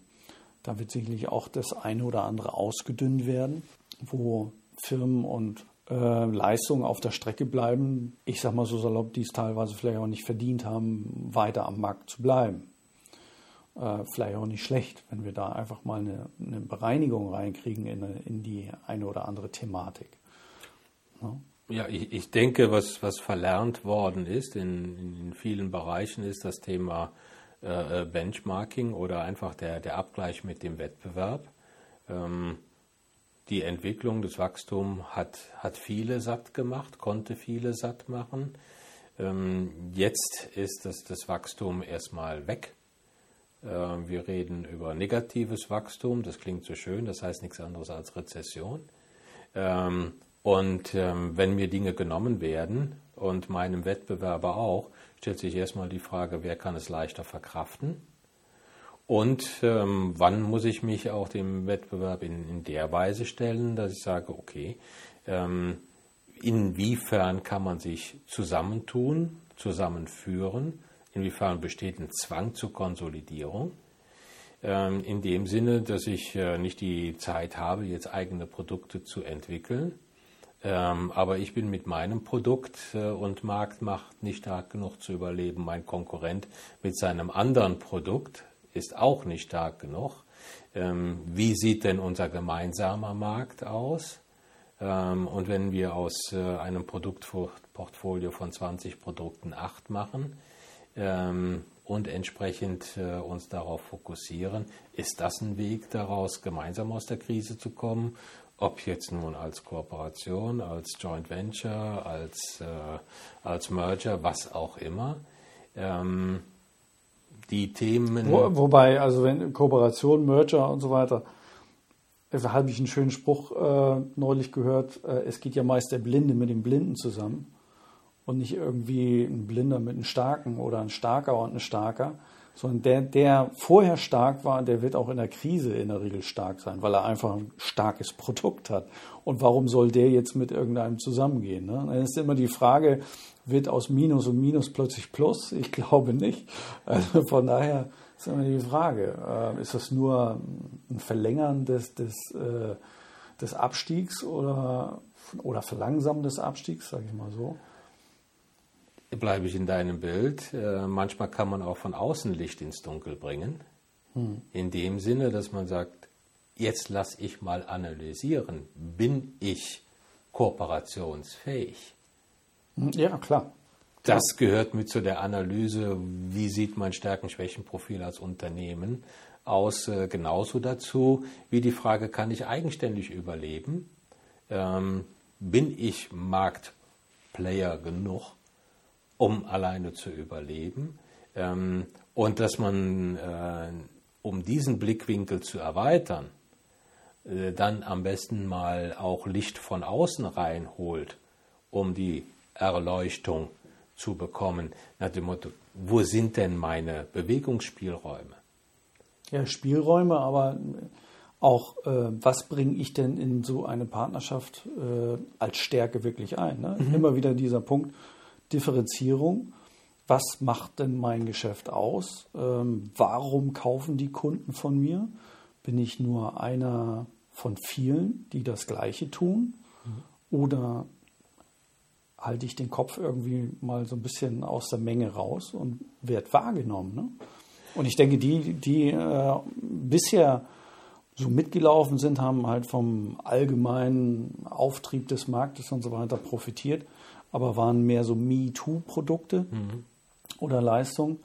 da wird sicherlich auch das eine oder andere ausgedünnt werden, wo Firmen und Leistungen auf der Strecke bleiben. Ich sage mal so salopp, die es teilweise vielleicht auch nicht verdient haben, weiter am Markt zu bleiben. Äh, vielleicht auch nicht schlecht, wenn wir da einfach mal eine, eine Bereinigung reinkriegen in, in, die eine oder andere Thematik. Ja, ja ich, ich, denke, was, was verlernt worden ist in, in vielen Bereichen, ist das Thema äh, äh, Benchmarking oder einfach der, der Abgleich mit dem Wettbewerb. Ähm, die Entwicklung, das Wachstum hat, hat viele satt gemacht, konnte viele satt machen. Ähm, jetzt ist das, das Wachstum erstmal weg. Äh, wir reden über negatives Wachstum, das klingt so schön, das heißt nichts anderes als Rezession. Ähm, und ähm, wenn mir Dinge genommen werden und meinem Wettbewerber auch, stellt sich erstmal die Frage, wer kann es leichter verkraften? Und ähm, wann muss ich mich auch dem Wettbewerb in, in der Weise stellen, dass ich sage, okay, ähm, inwiefern kann man sich zusammentun, zusammenführen, inwiefern besteht ein Zwang zur Konsolidierung? Ähm, in dem Sinne, dass ich äh, nicht die Zeit habe, jetzt eigene Produkte zu entwickeln, ähm, aber ich bin mit meinem Produkt äh, und Marktmacht nicht stark genug zu überleben. Mein Konkurrent mit seinem anderen Produkt ist auch nicht stark genug. Ähm, wie sieht denn unser gemeinsamer Markt aus? Ähm, und wenn wir aus äh, einem Produktportfolio von 20 Produkten 8 machen ähm, und entsprechend äh, uns darauf fokussieren, ist das ein Weg daraus, gemeinsam aus der Krise zu kommen? Ob jetzt nun als Kooperation, als Joint Venture, als, äh, als Merger, was auch immer. Ähm, die Themen. Wo, wobei, also wenn Kooperation, Merger und so weiter, da habe ich einen schönen Spruch äh, neulich gehört, äh, es geht ja meist der Blinde mit dem Blinden zusammen und nicht irgendwie ein Blinder mit einem Starken oder ein Starker und ein Starker, sondern der, der vorher stark war, der wird auch in der Krise in der Regel stark sein, weil er einfach ein starkes Produkt hat. Und warum soll der jetzt mit irgendeinem zusammengehen? Ne? Dann ist immer die Frage, wird aus Minus und Minus plötzlich Plus? Ich glaube nicht. Also von daher ist immer die Frage, äh, ist das nur ein Verlängern des, des, äh, des Abstiegs oder, oder Verlangsamen des Abstiegs, sage ich mal so? Bleibe ich in deinem Bild. Äh, manchmal kann man auch von außen Licht ins Dunkel bringen. Hm. In dem Sinne, dass man sagt, jetzt lass ich mal analysieren, bin ich kooperationsfähig? Hm, ja, klar. Das gehört mit zu der Analyse, wie sieht mein Stärken-Schwächen-Profil als Unternehmen aus, äh, genauso dazu, wie die Frage, kann ich eigenständig überleben? Ähm, bin ich Marktplayer genug, um alleine zu überleben? Ähm, und dass man, äh, um diesen Blickwinkel zu erweitern, äh, dann am besten mal auch Licht von außen reinholt, um die Erleuchtung zu bekommen, nach dem Motto, wo sind denn meine Bewegungsspielräume? Ja, Spielräume, aber auch, äh, was bringe ich denn in so eine Partnerschaft äh, als Stärke wirklich ein? Ne? Mhm. Immer wieder dieser Punkt Differenzierung. Was macht denn mein Geschäft aus? Ähm, warum kaufen die Kunden von mir? Bin ich nur einer von vielen, die das Gleiche tun? Mhm. Oder halte ich den Kopf irgendwie mal so ein bisschen aus der Menge raus und werde wahrgenommen. Ne? Und ich denke, die, die äh, bisher so mitgelaufen sind, haben halt vom allgemeinen Auftrieb des Marktes und so weiter profitiert, aber waren mehr so Me-Too-Produkte mhm. oder Leistungen.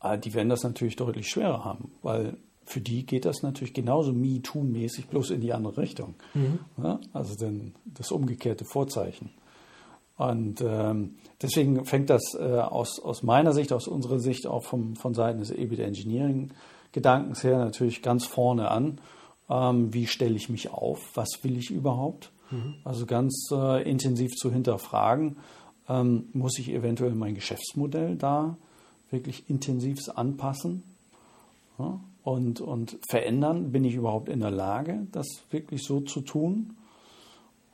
Äh, die werden das natürlich deutlich schwerer haben, weil für die geht das natürlich genauso Me-Too-mäßig, bloß in die andere Richtung. Mhm. Ja, also denn das umgekehrte Vorzeichen. Und ähm, deswegen fängt das äh, aus, aus meiner Sicht, aus unserer Sicht auch vom, von Seiten des EBIT Engineering Gedankens her natürlich ganz vorne an. Ähm, wie stelle ich mich auf? Was will ich überhaupt? Mhm. Also ganz äh, intensiv zu hinterfragen, ähm, muss ich eventuell mein Geschäftsmodell da wirklich intensiv anpassen ja, und, und verändern? Bin ich überhaupt in der Lage, das wirklich so zu tun?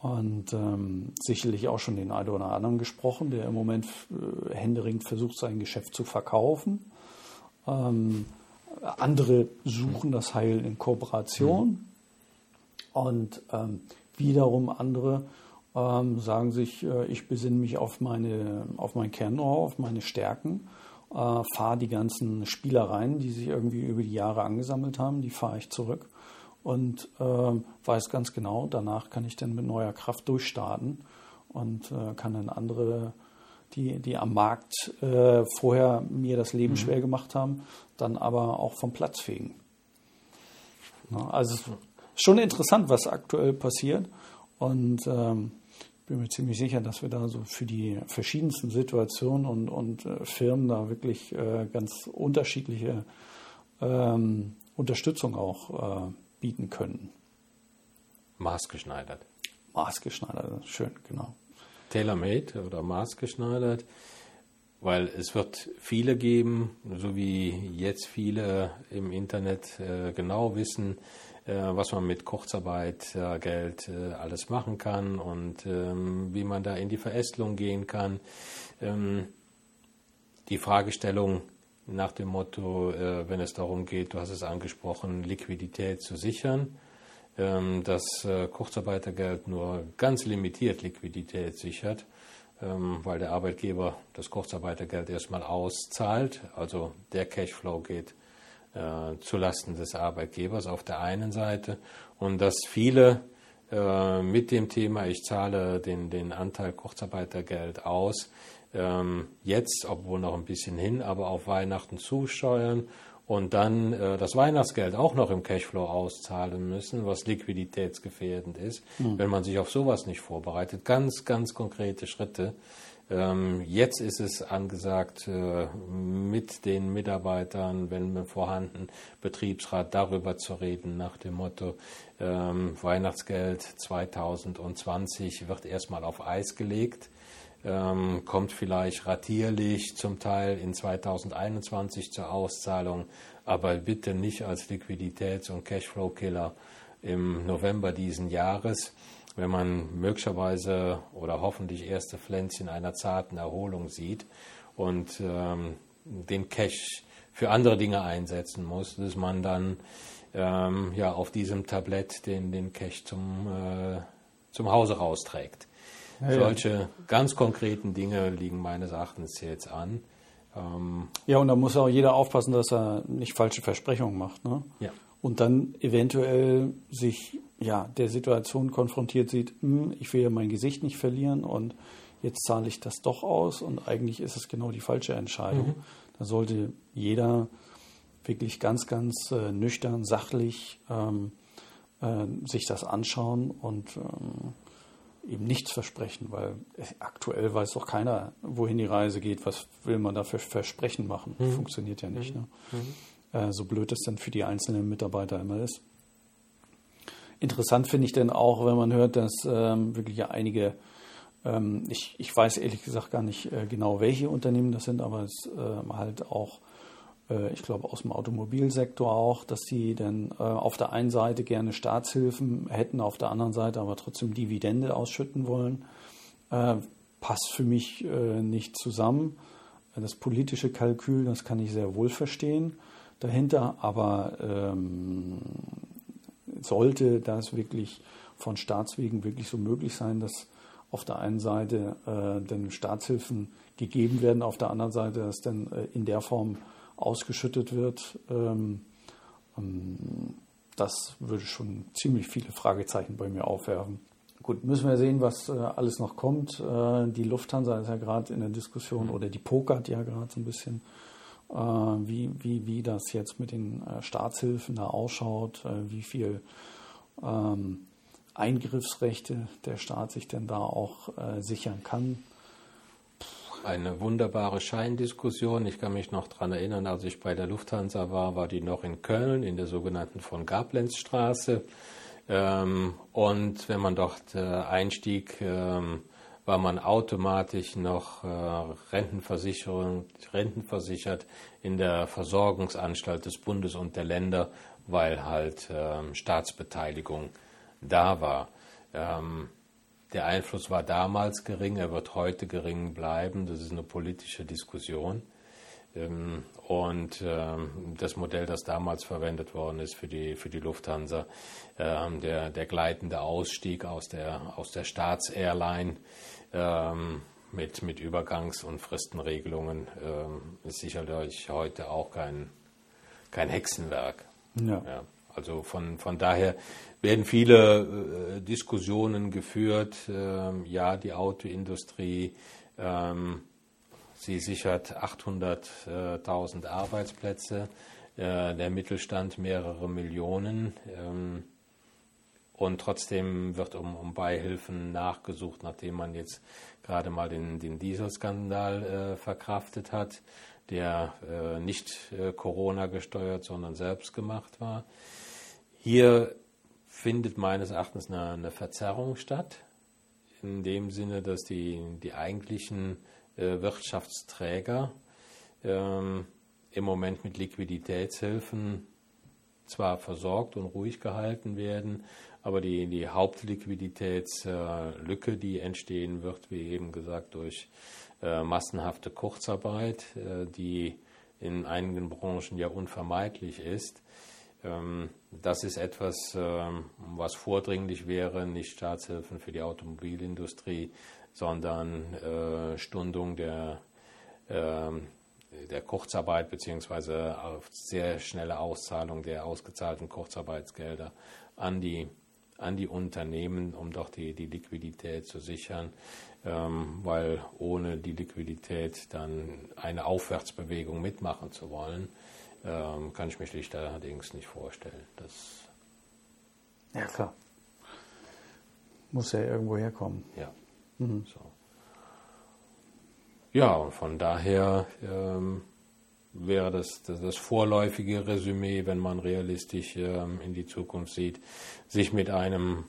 Und ähm, sicherlich auch schon den einen oder anderen gesprochen, der im Moment äh, händeringend versucht, sein Geschäft zu verkaufen. Ähm, andere suchen das Heil in Kooperation. Mhm. Und ähm, wiederum andere ähm, sagen sich, äh, ich besinne mich auf, meine, auf mein Kern-Know-how, auf meine Stärken, äh, fahre die ganzen Spielereien, die sich irgendwie über die Jahre angesammelt haben, die fahre ich zurück und äh, weiß ganz genau, danach kann ich dann mit neuer Kraft durchstarten und äh, kann dann andere, die, die am Markt äh, vorher mir das Leben mhm. schwer gemacht haben, dann aber auch vom Platz fegen. Na, also schon interessant, was aktuell passiert und ähm, bin mir ziemlich sicher, dass wir da so für die verschiedensten Situationen und, und äh, Firmen da wirklich äh, ganz unterschiedliche ähm, Unterstützung auch äh, bieten können. Maßgeschneidert. Maßgeschneidert, schön, genau. Tailor-made oder maßgeschneidert, weil es wird viele geben, so wie jetzt viele im Internet äh, genau wissen, was man mit Kurzarbeit, äh, Geld äh, alles machen kann und ähm, wie man da in die Verästelung gehen kann. Ähm, die Fragestellung, nach dem Motto, äh, wenn es darum geht, du hast es angesprochen, Liquidität zu sichern, ähm, dass äh, Kurzarbeitergeld nur ganz limitiert Liquidität sichert, weil der Arbeitgeber das Kurzarbeitergeld erstmal auszahlt, also der Cashflow geht äh, zulasten des Arbeitgebers auf der einen Seite und dass viele äh, mit dem Thema, ich zahle den, den Anteil Kurzarbeitergeld aus, ähm, jetzt, obwohl noch ein bisschen hin, aber auf Weihnachten zusteuern und dann äh, das Weihnachtsgeld auch noch im Cashflow auszahlen müssen, was liquiditätsgefährdend ist, mhm. wenn man sich auf sowas nicht vorbereitet. Ganz, ganz konkrete Schritte. Ähm, jetzt ist es angesagt, äh, mit den Mitarbeitern, wenn vorhanden, Betriebsrat darüber zu reden, nach dem Motto, ähm, Weihnachtsgeld 2020 wird erstmal auf Eis gelegt ähm, kommt vielleicht ratierlich zum Teil in 2021 zur Auszahlung, aber bitte nicht als Liquiditäts- und Cashflow-Killer im November diesen Jahres, wenn man möglicherweise oder hoffentlich erste Pflänzchen einer zarten Erholung sieht und ähm, den Cash für andere Dinge einsetzen muss, dass man dann ähm, ja auf diesem Tablett den, den Cash zum, äh, zum Hause rausträgt. Ja, Solche ja. ganz konkreten Dinge liegen meines Erachtens jetzt an. Ähm ja, und da muss auch jeder aufpassen, dass er nicht falsche Versprechungen macht. Ne? Ja. Und dann eventuell sich ja, der Situation konfrontiert sieht, hm, ich will ja mein Gesicht nicht verlieren und jetzt zahle ich das doch aus und eigentlich ist es genau die falsche Entscheidung. Mhm. Da sollte jeder wirklich ganz, ganz äh, nüchtern, sachlich ähm, äh, sich das anschauen und ähm, eben nichts versprechen, weil aktuell weiß doch keiner, wohin die Reise geht, was will man da für Versprechen machen. Mhm. Funktioniert ja nicht. Mhm. Ne? Mhm. Äh, so blöd es dann für die einzelnen Mitarbeiter immer ist. Interessant finde ich denn auch, wenn man hört, dass ähm, wirklich einige, ähm, ich, ich weiß ehrlich gesagt gar nicht äh, genau, welche Unternehmen das sind, aber es äh, halt auch äh, ich glaube aus dem Automobilsektor auch, dass die dann äh, auf der einen Seite gerne Staatshilfen hätten, auf der anderen Seite aber trotzdem Dividende ausschütten wollen. Äh, passt für mich nicht zusammen. Das politische Kalkül, das kann ich sehr wohl verstehen dahinter, aber ähm, sollte das wirklich von Staatswegen wirklich so möglich sein, dass auf der einen Seite äh, den Staatshilfen gegeben werden, auf der anderen Seite, dass dann äh, in der Form ausgeschüttet wird. Ähm, ähm, das würde schon ziemlich viele Fragezeichen bei mir aufwerfen. Gut, müssen wir sehen, was äh, alles noch kommt. Äh, die Lufthansa ist ja gerade in der Diskussion oder die pokert ja gerade so ein bisschen, wie, wie, wie das jetzt mit den äh, Staatshilfen da ausschaut, äh, wie viel ähm, Eingriffsrechte der Staat sich denn da auch äh, sichern kann. Eine wunderbare Scheindiskussion. Ich kann mich noch daran erinnern, als ich bei der Lufthansa war, war die noch in Köln in der sogenannten von Gablenzstraße. Ähm, und wenn man dort äh, einstieg, ähm, war man automatisch noch äh, Rentenversicherung, rentenversichert in der Versorgungsanstalt des Bundes und der Länder, weil halt ähm, Staatsbeteiligung da war. Ähm, der Einfluss war damals gering, er wird heute gering bleiben. Das ist eine politische Diskussion. Ähm, und ähm, das Modell, das damals verwendet worden ist für die, für die Lufthansa, ähm, der, der gleitende Ausstieg aus der, aus der Staatsairline mit, mit Übergangs- und Fristenregelungen, ist sicherlich heute auch kein, kein Hexenwerk. Ja. ja. Also von, von daher werden viele äh, Diskussionen geführt. Ähm, ja, die Autoindustrie, ähm, sie sichert 800.000 Arbeitsplätze, äh, der Mittelstand mehrere Millionen. Ähm, und trotzdem wird um, um Beihilfen nachgesucht, nachdem man jetzt gerade mal den, den Dieselskandal äh, verkraftet hat, der äh, nicht äh, Corona gesteuert, sondern selbst gemacht war. Hier findet meines Erachtens eine, eine Verzerrung statt, in dem Sinne, dass die, die eigentlichen äh, Wirtschaftsträger ähm, im Moment mit Liquiditätshilfen zwar versorgt und ruhig gehalten werden, aber die, die Hauptliquiditätslücke, die entstehen wird, wie eben gesagt, durch äh, massenhafte Kurzarbeit, äh, die in einigen Branchen ja unvermeidlich ist, ähm, das ist etwas, ähm, was vordringlich wäre, nicht Staatshilfen für die Automobilindustrie, sondern äh, Stundung der, ähm, der Kurzarbeit bzw. sehr schnelle Auszahlung der ausgezahlten Kurzarbeitsgelder an die, an die Unternehmen, um doch die, die Liquidität zu sichern, weil ohne die Liquidität dann eine Aufwärtsbewegung mitmachen zu wollen, ähm, kann ich mir schlicht allerdings nicht vorstellen. Das ja, klar. Muss ja irgendwo herkommen. Ja. Mhm. So. Ja, und von daher ähm, wäre das, das, das, vorläufige Resümee, wenn man realistisch ähm, in die Zukunft sieht, sich mit einem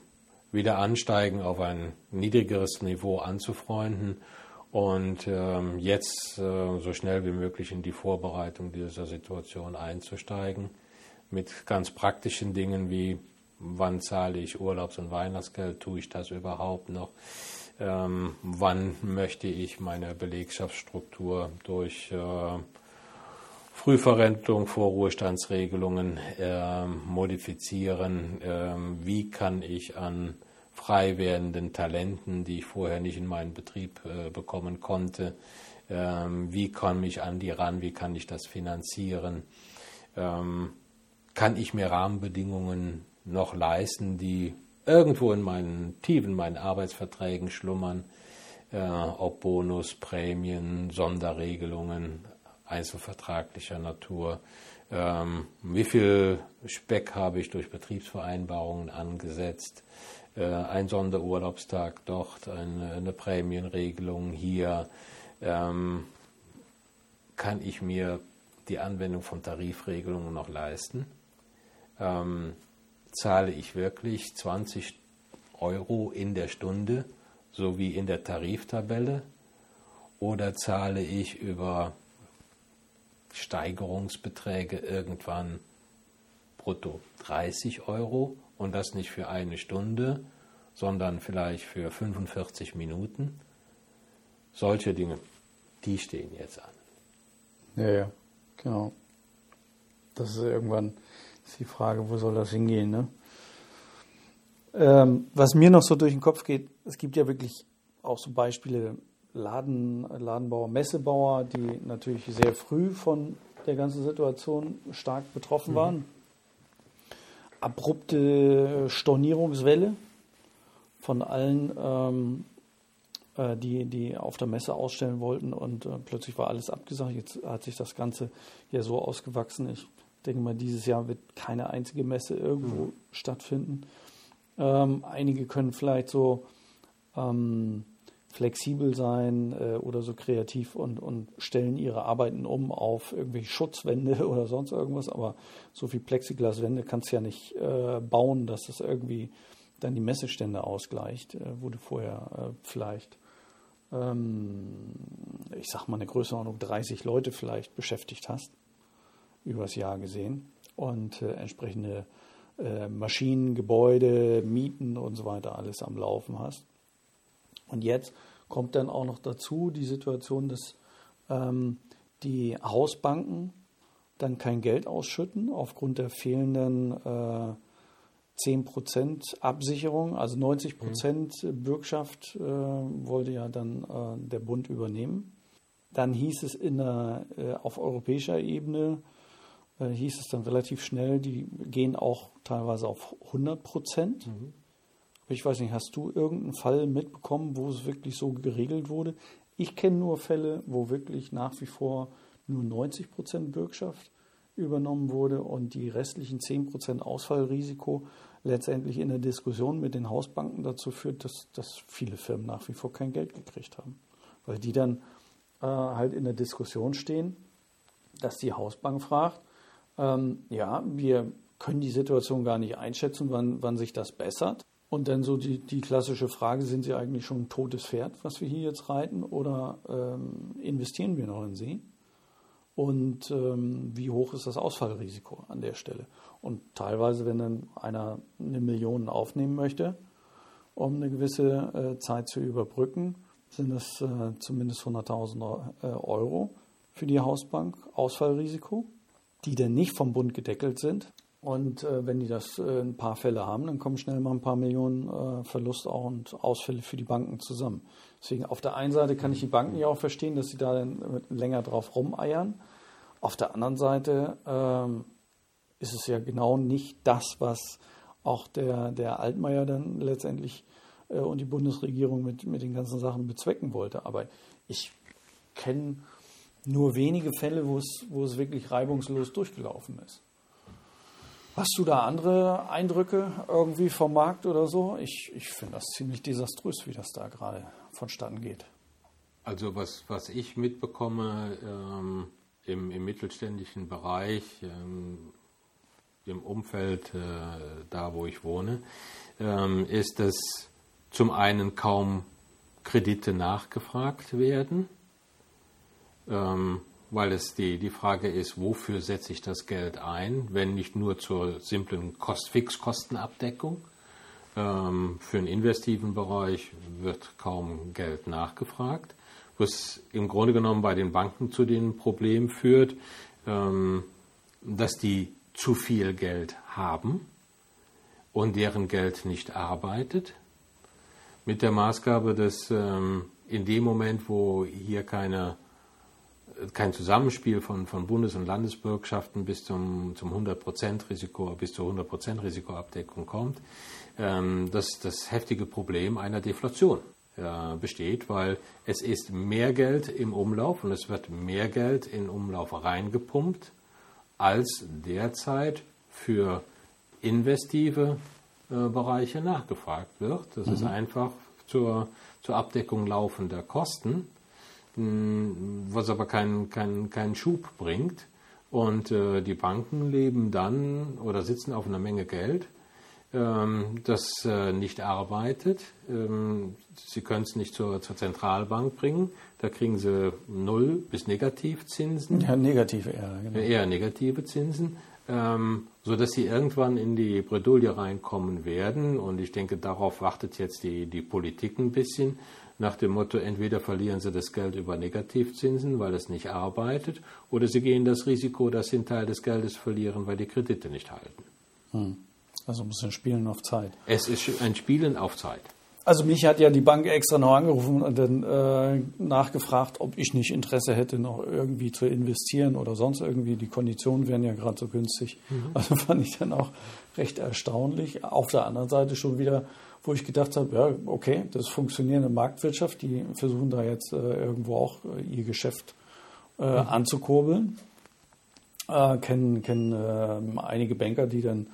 Wiederansteigen auf ein niedrigeres Niveau anzufreunden und ähm, jetzt äh, so schnell wie möglich in die Vorbereitung dieser Situation einzusteigen mit ganz praktischen Dingen wie wann zahle ich Urlaubs- und Weihnachtsgeld, tue ich das überhaupt noch, ähm, wann möchte ich meine Belegschaftsstruktur durch äh, Frühverrentung, Vorruhestandsregelungen äh, modifizieren, äh, wie kann ich an frei werdenden Talenten, die ich vorher nicht in meinen Betrieb äh, bekommen konnte. Ähm, wie komme ich an die ran? Wie kann ich das finanzieren? Ähm, kann ich mir Rahmenbedingungen noch leisten, die irgendwo in meinen Tiefen, meinen Arbeitsverträgen schlummern? Äh, ob Bonus, Prämien, Sonderregelungen einzelvertraglicher Natur. Ähm, wie viel Speck habe ich durch Betriebsvereinbarungen angesetzt? Äh, ein Sonderurlaubstag dort, eine, eine Prämienregelung hier. Ähm, kann ich mir die Anwendung von Tarifregelungen noch leisten? Ähm, zahle ich wirklich 20 Euro in der Stunde, so wie in der Tariftabelle? Oder zahle ich über Steigerungsbeträge irgendwann brutto 30 Euro und das nicht für eine Stunde, sondern vielleicht für 45 Minuten. Solche Dinge, die stehen jetzt an. Ja, ja, genau. Das ist irgendwann ist die Frage, wo soll das hingehen? Ne? Ähm, was mir noch so durch den Kopf geht, es gibt ja wirklich auch so Beispiele Laden, Ladenbauer, Messebauer, die natürlich sehr früh von der ganzen Situation stark betroffen mhm. waren. Abrupte Stornierungswelle von allen, ähm, äh, die, die auf der Messe ausstellen wollten und äh, plötzlich war alles abgesagt. Jetzt hat sich das Ganze ja so ausgewachsen. Ich denke mal, dieses Jahr wird keine einzige Messe irgendwo mhm. stattfinden. Ähm, einige können vielleicht so ähm, flexibel sein äh, oder so kreativ und, und stellen ihre Arbeiten um auf irgendwelche Schutzwände oder sonst irgendwas. Aber so viel Plexiglaswände kannst du ja nicht äh, bauen, dass das irgendwie dann die Messestände ausgleicht, äh, wo du vorher äh, vielleicht, ähm, ich sag mal, eine Größenordnung 30 Leute vielleicht beschäftigt hast, übers Jahr gesehen. Und äh, entsprechende äh, Maschinen, Gebäude, Mieten und so weiter alles am Laufen hast. Und jetzt kommt dann auch noch dazu die Situation, dass ähm, die Hausbanken dann kein Geld ausschütten aufgrund der fehlenden äh, 10% Absicherung, also 90% mhm. Bürgschaft äh, wollte ja dann äh, der Bund übernehmen. Dann hieß es in der, äh, auf europäischer Ebene, äh, hieß es dann relativ schnell, die gehen auch teilweise auf 100%. Mhm. Ich weiß nicht, hast du irgendeinen Fall mitbekommen, wo es wirklich so geregelt wurde? Ich kenne nur Fälle, wo wirklich nach wie vor nur 90 Prozent Bürgschaft übernommen wurde und die restlichen 10 Prozent Ausfallrisiko letztendlich in der Diskussion mit den Hausbanken dazu führt, dass, dass viele Firmen nach wie vor kein Geld gekriegt haben. Weil die dann äh, halt in der Diskussion stehen, dass die Hausbank fragt, ähm, ja, wir können die Situation gar nicht einschätzen, wann, wann sich das bessert. Und dann so die, die klassische Frage, sind Sie eigentlich schon ein totes Pferd, was wir hier jetzt reiten, oder ähm, investieren wir noch in Sie? Und ähm, wie hoch ist das Ausfallrisiko an der Stelle? Und teilweise, wenn dann einer eine Million aufnehmen möchte, um eine gewisse äh, Zeit zu überbrücken, sind das äh, zumindest 100.000 äh, Euro für die Hausbank Ausfallrisiko, die dann nicht vom Bund gedeckelt sind. Und äh, wenn die das äh, ein paar Fälle haben, dann kommen schnell mal ein paar Millionen äh, Verlust auch und Ausfälle für die Banken zusammen. Deswegen auf der einen Seite kann ich die Banken ja auch verstehen, dass sie da dann länger drauf rumeiern. Auf der anderen Seite ähm, ist es ja genau nicht das, was auch der, der Altmaier dann letztendlich äh, und die Bundesregierung mit, mit den ganzen Sachen bezwecken wollte. Aber ich kenne nur wenige Fälle, wo es, wo es wirklich reibungslos durchgelaufen ist. Hast du da andere Eindrücke irgendwie vom Markt oder so? Ich, ich finde das ziemlich desaströs, wie das da gerade vonstatten geht. Also was, was ich mitbekomme ähm, im, im, mittelständischen Bereich, ähm, im Umfeld äh, da, wo ich wohne, ähm, ist, dass zum einen kaum Kredite nachgefragt werden. Ähm, weil es die, die Frage ist, wofür setze ich das Geld ein, wenn nicht nur zur simplen Kost Fixkostenabdeckung. Ähm, für den investiven Bereich wird kaum Geld nachgefragt, was im Grunde genommen bei den Banken zu dem Problem führt, ähm, dass die zu viel Geld haben und deren Geld nicht arbeitet. Mit der Maßgabe, dass ähm, in dem Moment, wo hier keine kein Zusammenspiel von, von Bundes- und Landesbürgschaften bis zum, zum 100% Risiko, bis zur 100% Risikoabdeckung kommt, ähm, dass das heftige Problem einer Deflation äh, besteht, weil es ist mehr Geld im Umlauf und es wird mehr Geld in Umlauf reingepumpt, als derzeit für investive äh, Bereiche nachgefragt wird. Das mhm. ist einfach zur, zur Abdeckung laufender Kosten was aber keinen kein, kein Schub bringt. Und äh, die Banken leben dann oder sitzen auf einer Menge Geld, ähm, das äh, nicht arbeitet. Ähm, sie können es nicht zur, zur Zentralbank bringen. Da kriegen sie Null bis Negativzinsen. Ja, negative eher. Genau. Eher negative Zinsen. Ähm, sodass sie irgendwann in die Bredouille reinkommen werden. Und ich denke, darauf wartet jetzt die, die Politik ein bisschen nach dem Motto, entweder verlieren sie das Geld über Negativzinsen, weil es nicht arbeitet, oder sie gehen das Risiko, dass sie einen Teil des Geldes verlieren, weil die Kredite nicht halten. Hm. Also ein bisschen Spielen auf Zeit. Es ist ein Spielen auf Zeit. Also mich hat ja die Bank extra noch angerufen und dann äh, nachgefragt, ob ich nicht Interesse hätte, noch irgendwie zu investieren oder sonst irgendwie. Die Konditionen wären ja gerade so günstig. Mhm. Also fand ich dann auch recht erstaunlich. Auf der anderen Seite schon wieder, wo ich gedacht habe, ja, okay, das funktionierende Marktwirtschaft. Die versuchen da jetzt äh, irgendwo auch äh, ihr Geschäft äh, mhm. anzukurbeln. Äh, kennen kennen ähm, einige Banker, die dann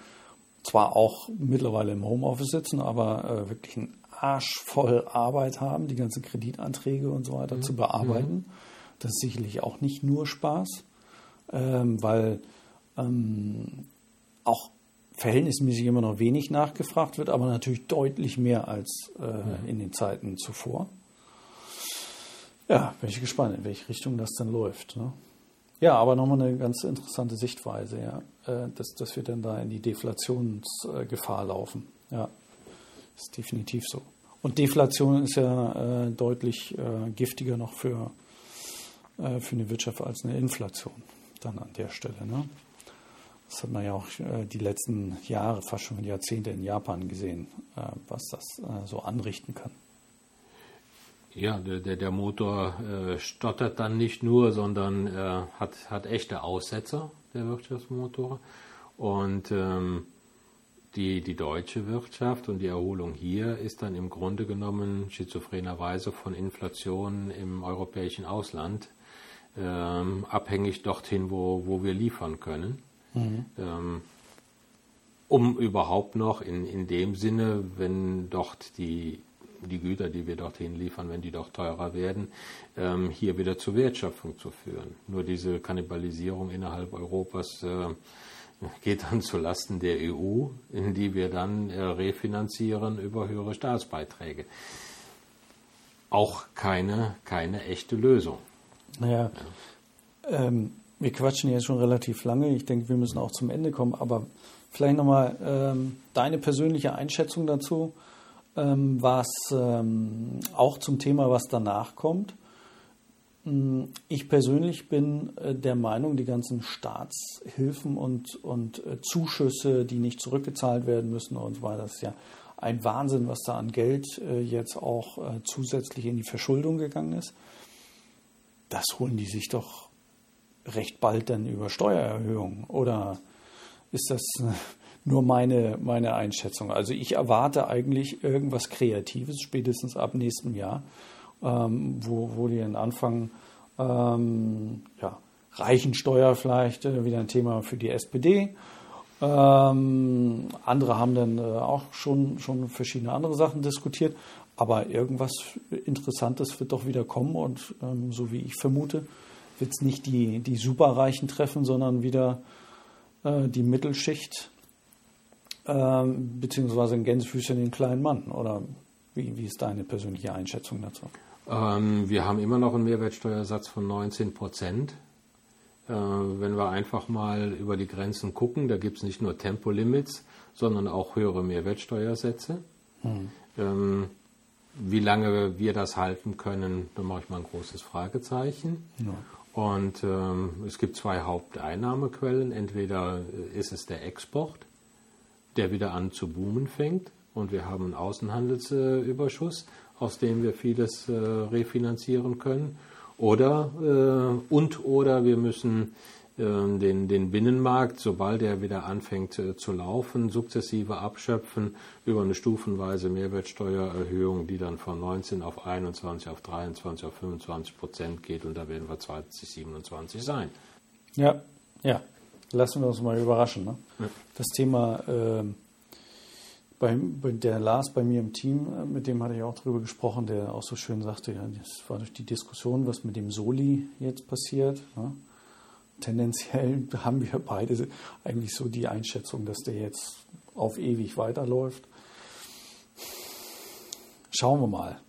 zwar auch mittlerweile im Homeoffice sitzen, aber äh, wirklich ein Arsch voll Arbeit haben, die ganzen Kreditanträge und so weiter mhm. zu bearbeiten. Mhm. Das ist sicherlich auch nicht nur Spaß, ähm, weil ähm, auch verhältnismäßig immer noch wenig nachgefragt wird, aber natürlich deutlich mehr als äh, mhm. in den Zeiten zuvor. Ja, bin ich gespannt, in welche Richtung das dann läuft. Ne? Ja, aber nochmal eine ganz interessante Sichtweise, ja, äh, dass, dass wir dann da in die Deflationsgefahr laufen. Ja. Ist definitiv so. Und Deflation ist ja äh, deutlich äh, giftiger noch für, äh, für eine Wirtschaft als eine Inflation dann an der Stelle. Ne? Das hat man ja auch äh, die letzten Jahre, fast schon Jahrzehnte in Japan gesehen, äh, was das äh, so anrichten kann. Ja, der, der Motor stottert dann nicht nur, sondern hat, hat echte Aussetzer, der Wirtschaftsmotor. Und ähm, die, die deutsche Wirtschaft und die Erholung hier ist dann im Grunde genommen schizophrenerweise von Inflation im europäischen Ausland ähm, abhängig dorthin, wo, wo wir liefern können. Mhm. Ähm, um überhaupt noch in, in dem Sinne, wenn dort die, die Güter, die wir dorthin liefern, wenn die doch teurer werden, ähm, hier wieder zur Wertschöpfung zu führen. Nur diese Kannibalisierung innerhalb Europas äh, geht dann zulasten der EU, in die wir dann äh, refinanzieren über höhere Staatsbeiträge. Auch keine, keine echte Lösung. Naja, ja. ähm, wir quatschen jetzt schon relativ lange. Ich denke, wir müssen auch zum Ende kommen. Aber vielleicht nochmal ähm, deine persönliche Einschätzung dazu, ähm, was ähm, auch zum Thema, was danach kommt. Mm, ich persönlich bin äh, der Meinung, die ganzen Staatshilfen und, und äh, Zuschüsse, die nicht zurückgezahlt werden müssen und so weiter, das ist ja ein Wahnsinn, was da an Geld äh, jetzt auch zusätzlich in die Verschuldung gegangen ist. Das holen die sich doch recht bald dann über Steuererhöhungen. Oder ist das nur meine, meine Einschätzung? Also ich erwarte eigentlich irgendwas Kreatives, spätestens ab nächstem Jahr ähm, wo, wo die dann anfangen, ähm, ja, Reichensteuer vielleicht äh, wieder ein Thema für die SPD. Ähm, andere haben dann äh, auch schon, schon verschiedene andere Sachen diskutiert. Aber irgendwas Interessantes wird doch wieder kommen und ähm, so wie ich vermute, wird es nicht die, die Superreichen treffen, sondern wieder äh, die Mittelschicht ähm, beziehungsweise ein Gänsefüßchen den kleinen Mann. Oder wie, wie ist deine persönliche Einschätzung dazu? Ähm, wir haben immer noch einen Mehrwertsteuersatz von 19 Prozent. Äh, wenn wir einfach mal über die Grenzen gucken, da gibt es nicht nur Tempolimits, sondern auch höhere Mehrwertsteuersätze. Hm. Ähm, wie lange wir das halten können, da mache ich mal ein großes Fragezeichen. Ja. Und ähm, es gibt zwei Haupteinnahmequellen. Entweder ist es der Export, der wieder an zu boomen fängt und wir haben einen Außenhandelsüberschuss aus dem wir vieles äh, refinanzieren können. Oder äh, und oder wir müssen äh, den, den Binnenmarkt, sobald er wieder anfängt äh, zu laufen, sukzessive abschöpfen über eine stufenweise Mehrwertsteuererhöhung, die dann von 19 auf 21, auf 23, auf 25 Prozent geht und da werden wir 2027 sein. Ja, ja. Lassen wir uns mal überraschen. Ne? Ja. Das Thema ähm, bei, der Lars bei mir im Team, äh, mit dem hatte ich auch darüber gesprochen, der auch so schön sagte, ja, das war durch die Diskussion, was mit dem Soli jetzt passiert. Ne? Tendenziell haben wir beide eigentlich so die Einschätzung, dass der jetzt auf ewig weiterläuft. Schauen wir mal.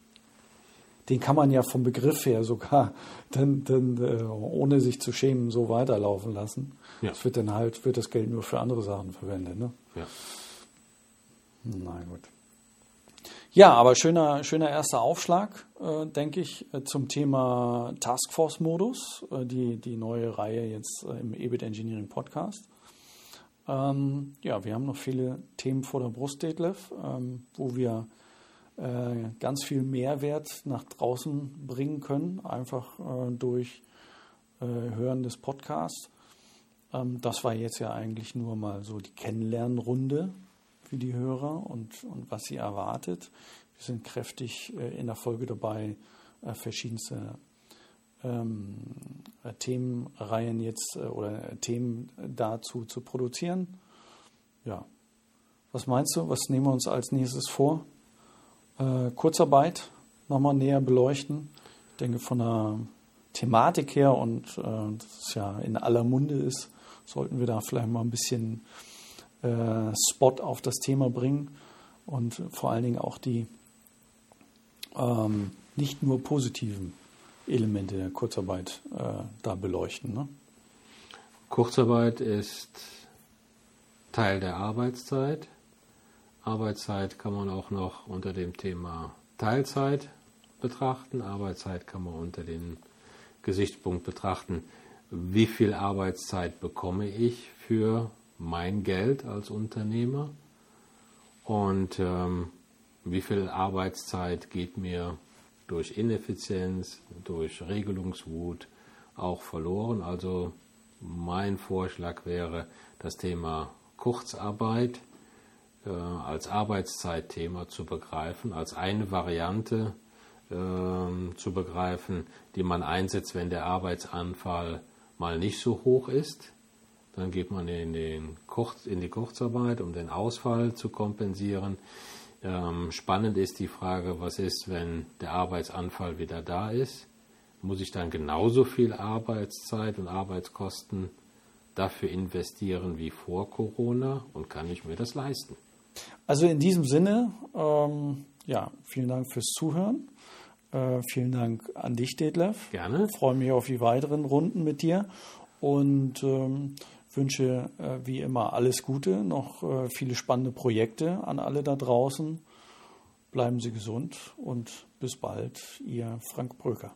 Den kann man ja vom Begriff her sogar dann, dann äh, ohne sich zu schämen so weiterlaufen lassen. Ja. Das wird dann halt, wird das Geld nur für andere Sachen verwendet. Ne? Ja. Na gut. Ja, aber schöner, schöner erster Aufschlag, äh, denke ich, äh, zum Thema Taskforce-Modus, äh, die, die neue Reihe jetzt äh, im EBIT Engineering Podcast. Ähm, ja, wir haben noch viele Themen vor der Brust, Detlef, ähm, wo wir äh, ganz viel Mehrwert nach draußen bringen können, einfach äh, durch Hören des Podcasts. Ähm, das war jetzt ja eigentlich nur mal so die Kennenlernrunde für die Hörer und, und was sie erwartet. Wir sind kräftig äh, in der Folge dabei, äh, verschiedenste ähm, Themenreihen jetzt äh, oder Themen dazu zu produzieren. Ja. Was meinst du? Was nehmen wir uns als nächstes vor? Äh, Kurzarbeit nochmal näher beleuchten. Ich denke, von der Thematik her und äh, das ja in aller Munde ist, sollten wir da vielleicht mal ein bisschen äh, Spot auf das Thema bringen und vor allen Dingen auch die ähm, nicht nur positiven Elemente der Kurzarbeit äh, da beleuchten. Ne? Kurzarbeit ist Teil der Arbeitszeit. Arbeitszeit kann man auch noch unter dem Thema Teilzeit betrachten. Arbeitszeit kann man unter dem Gesichtspunkt betrachten, wie viel Arbeitszeit bekomme ich für mein Geld als Unternehmer und ähm, wie viel Arbeitszeit geht mir durch Ineffizienz, durch Regelungswut auch verloren. Also mein Vorschlag wäre, das Thema Kurzarbeit äh, als Arbeitszeitthema zu begreifen, als eine Variante äh, zu begreifen, die man einsetzt, wenn der Arbeitsanfall mal nicht so hoch ist. Dann geht man in, den Kurz, in die Kurzarbeit, um den Ausfall zu kompensieren. Ähm, spannend ist die Frage, was ist, wenn der Arbeitsanfall wieder da ist? Muss ich dann genauso viel Arbeitszeit und Arbeitskosten dafür investieren wie vor Corona und kann ich mir das leisten? Also in diesem Sinne, ähm, ja, vielen Dank fürs Zuhören. Äh, vielen Dank an dich, Detlef. Gerne. Ich freue mich auf die weiteren Runden mit dir und ähm, wünsche äh, wie immer alles Gute, noch äh, viele spannende Projekte an alle da draußen. Bleiben Sie gesund und bis bald, Ihr Frank Bröker.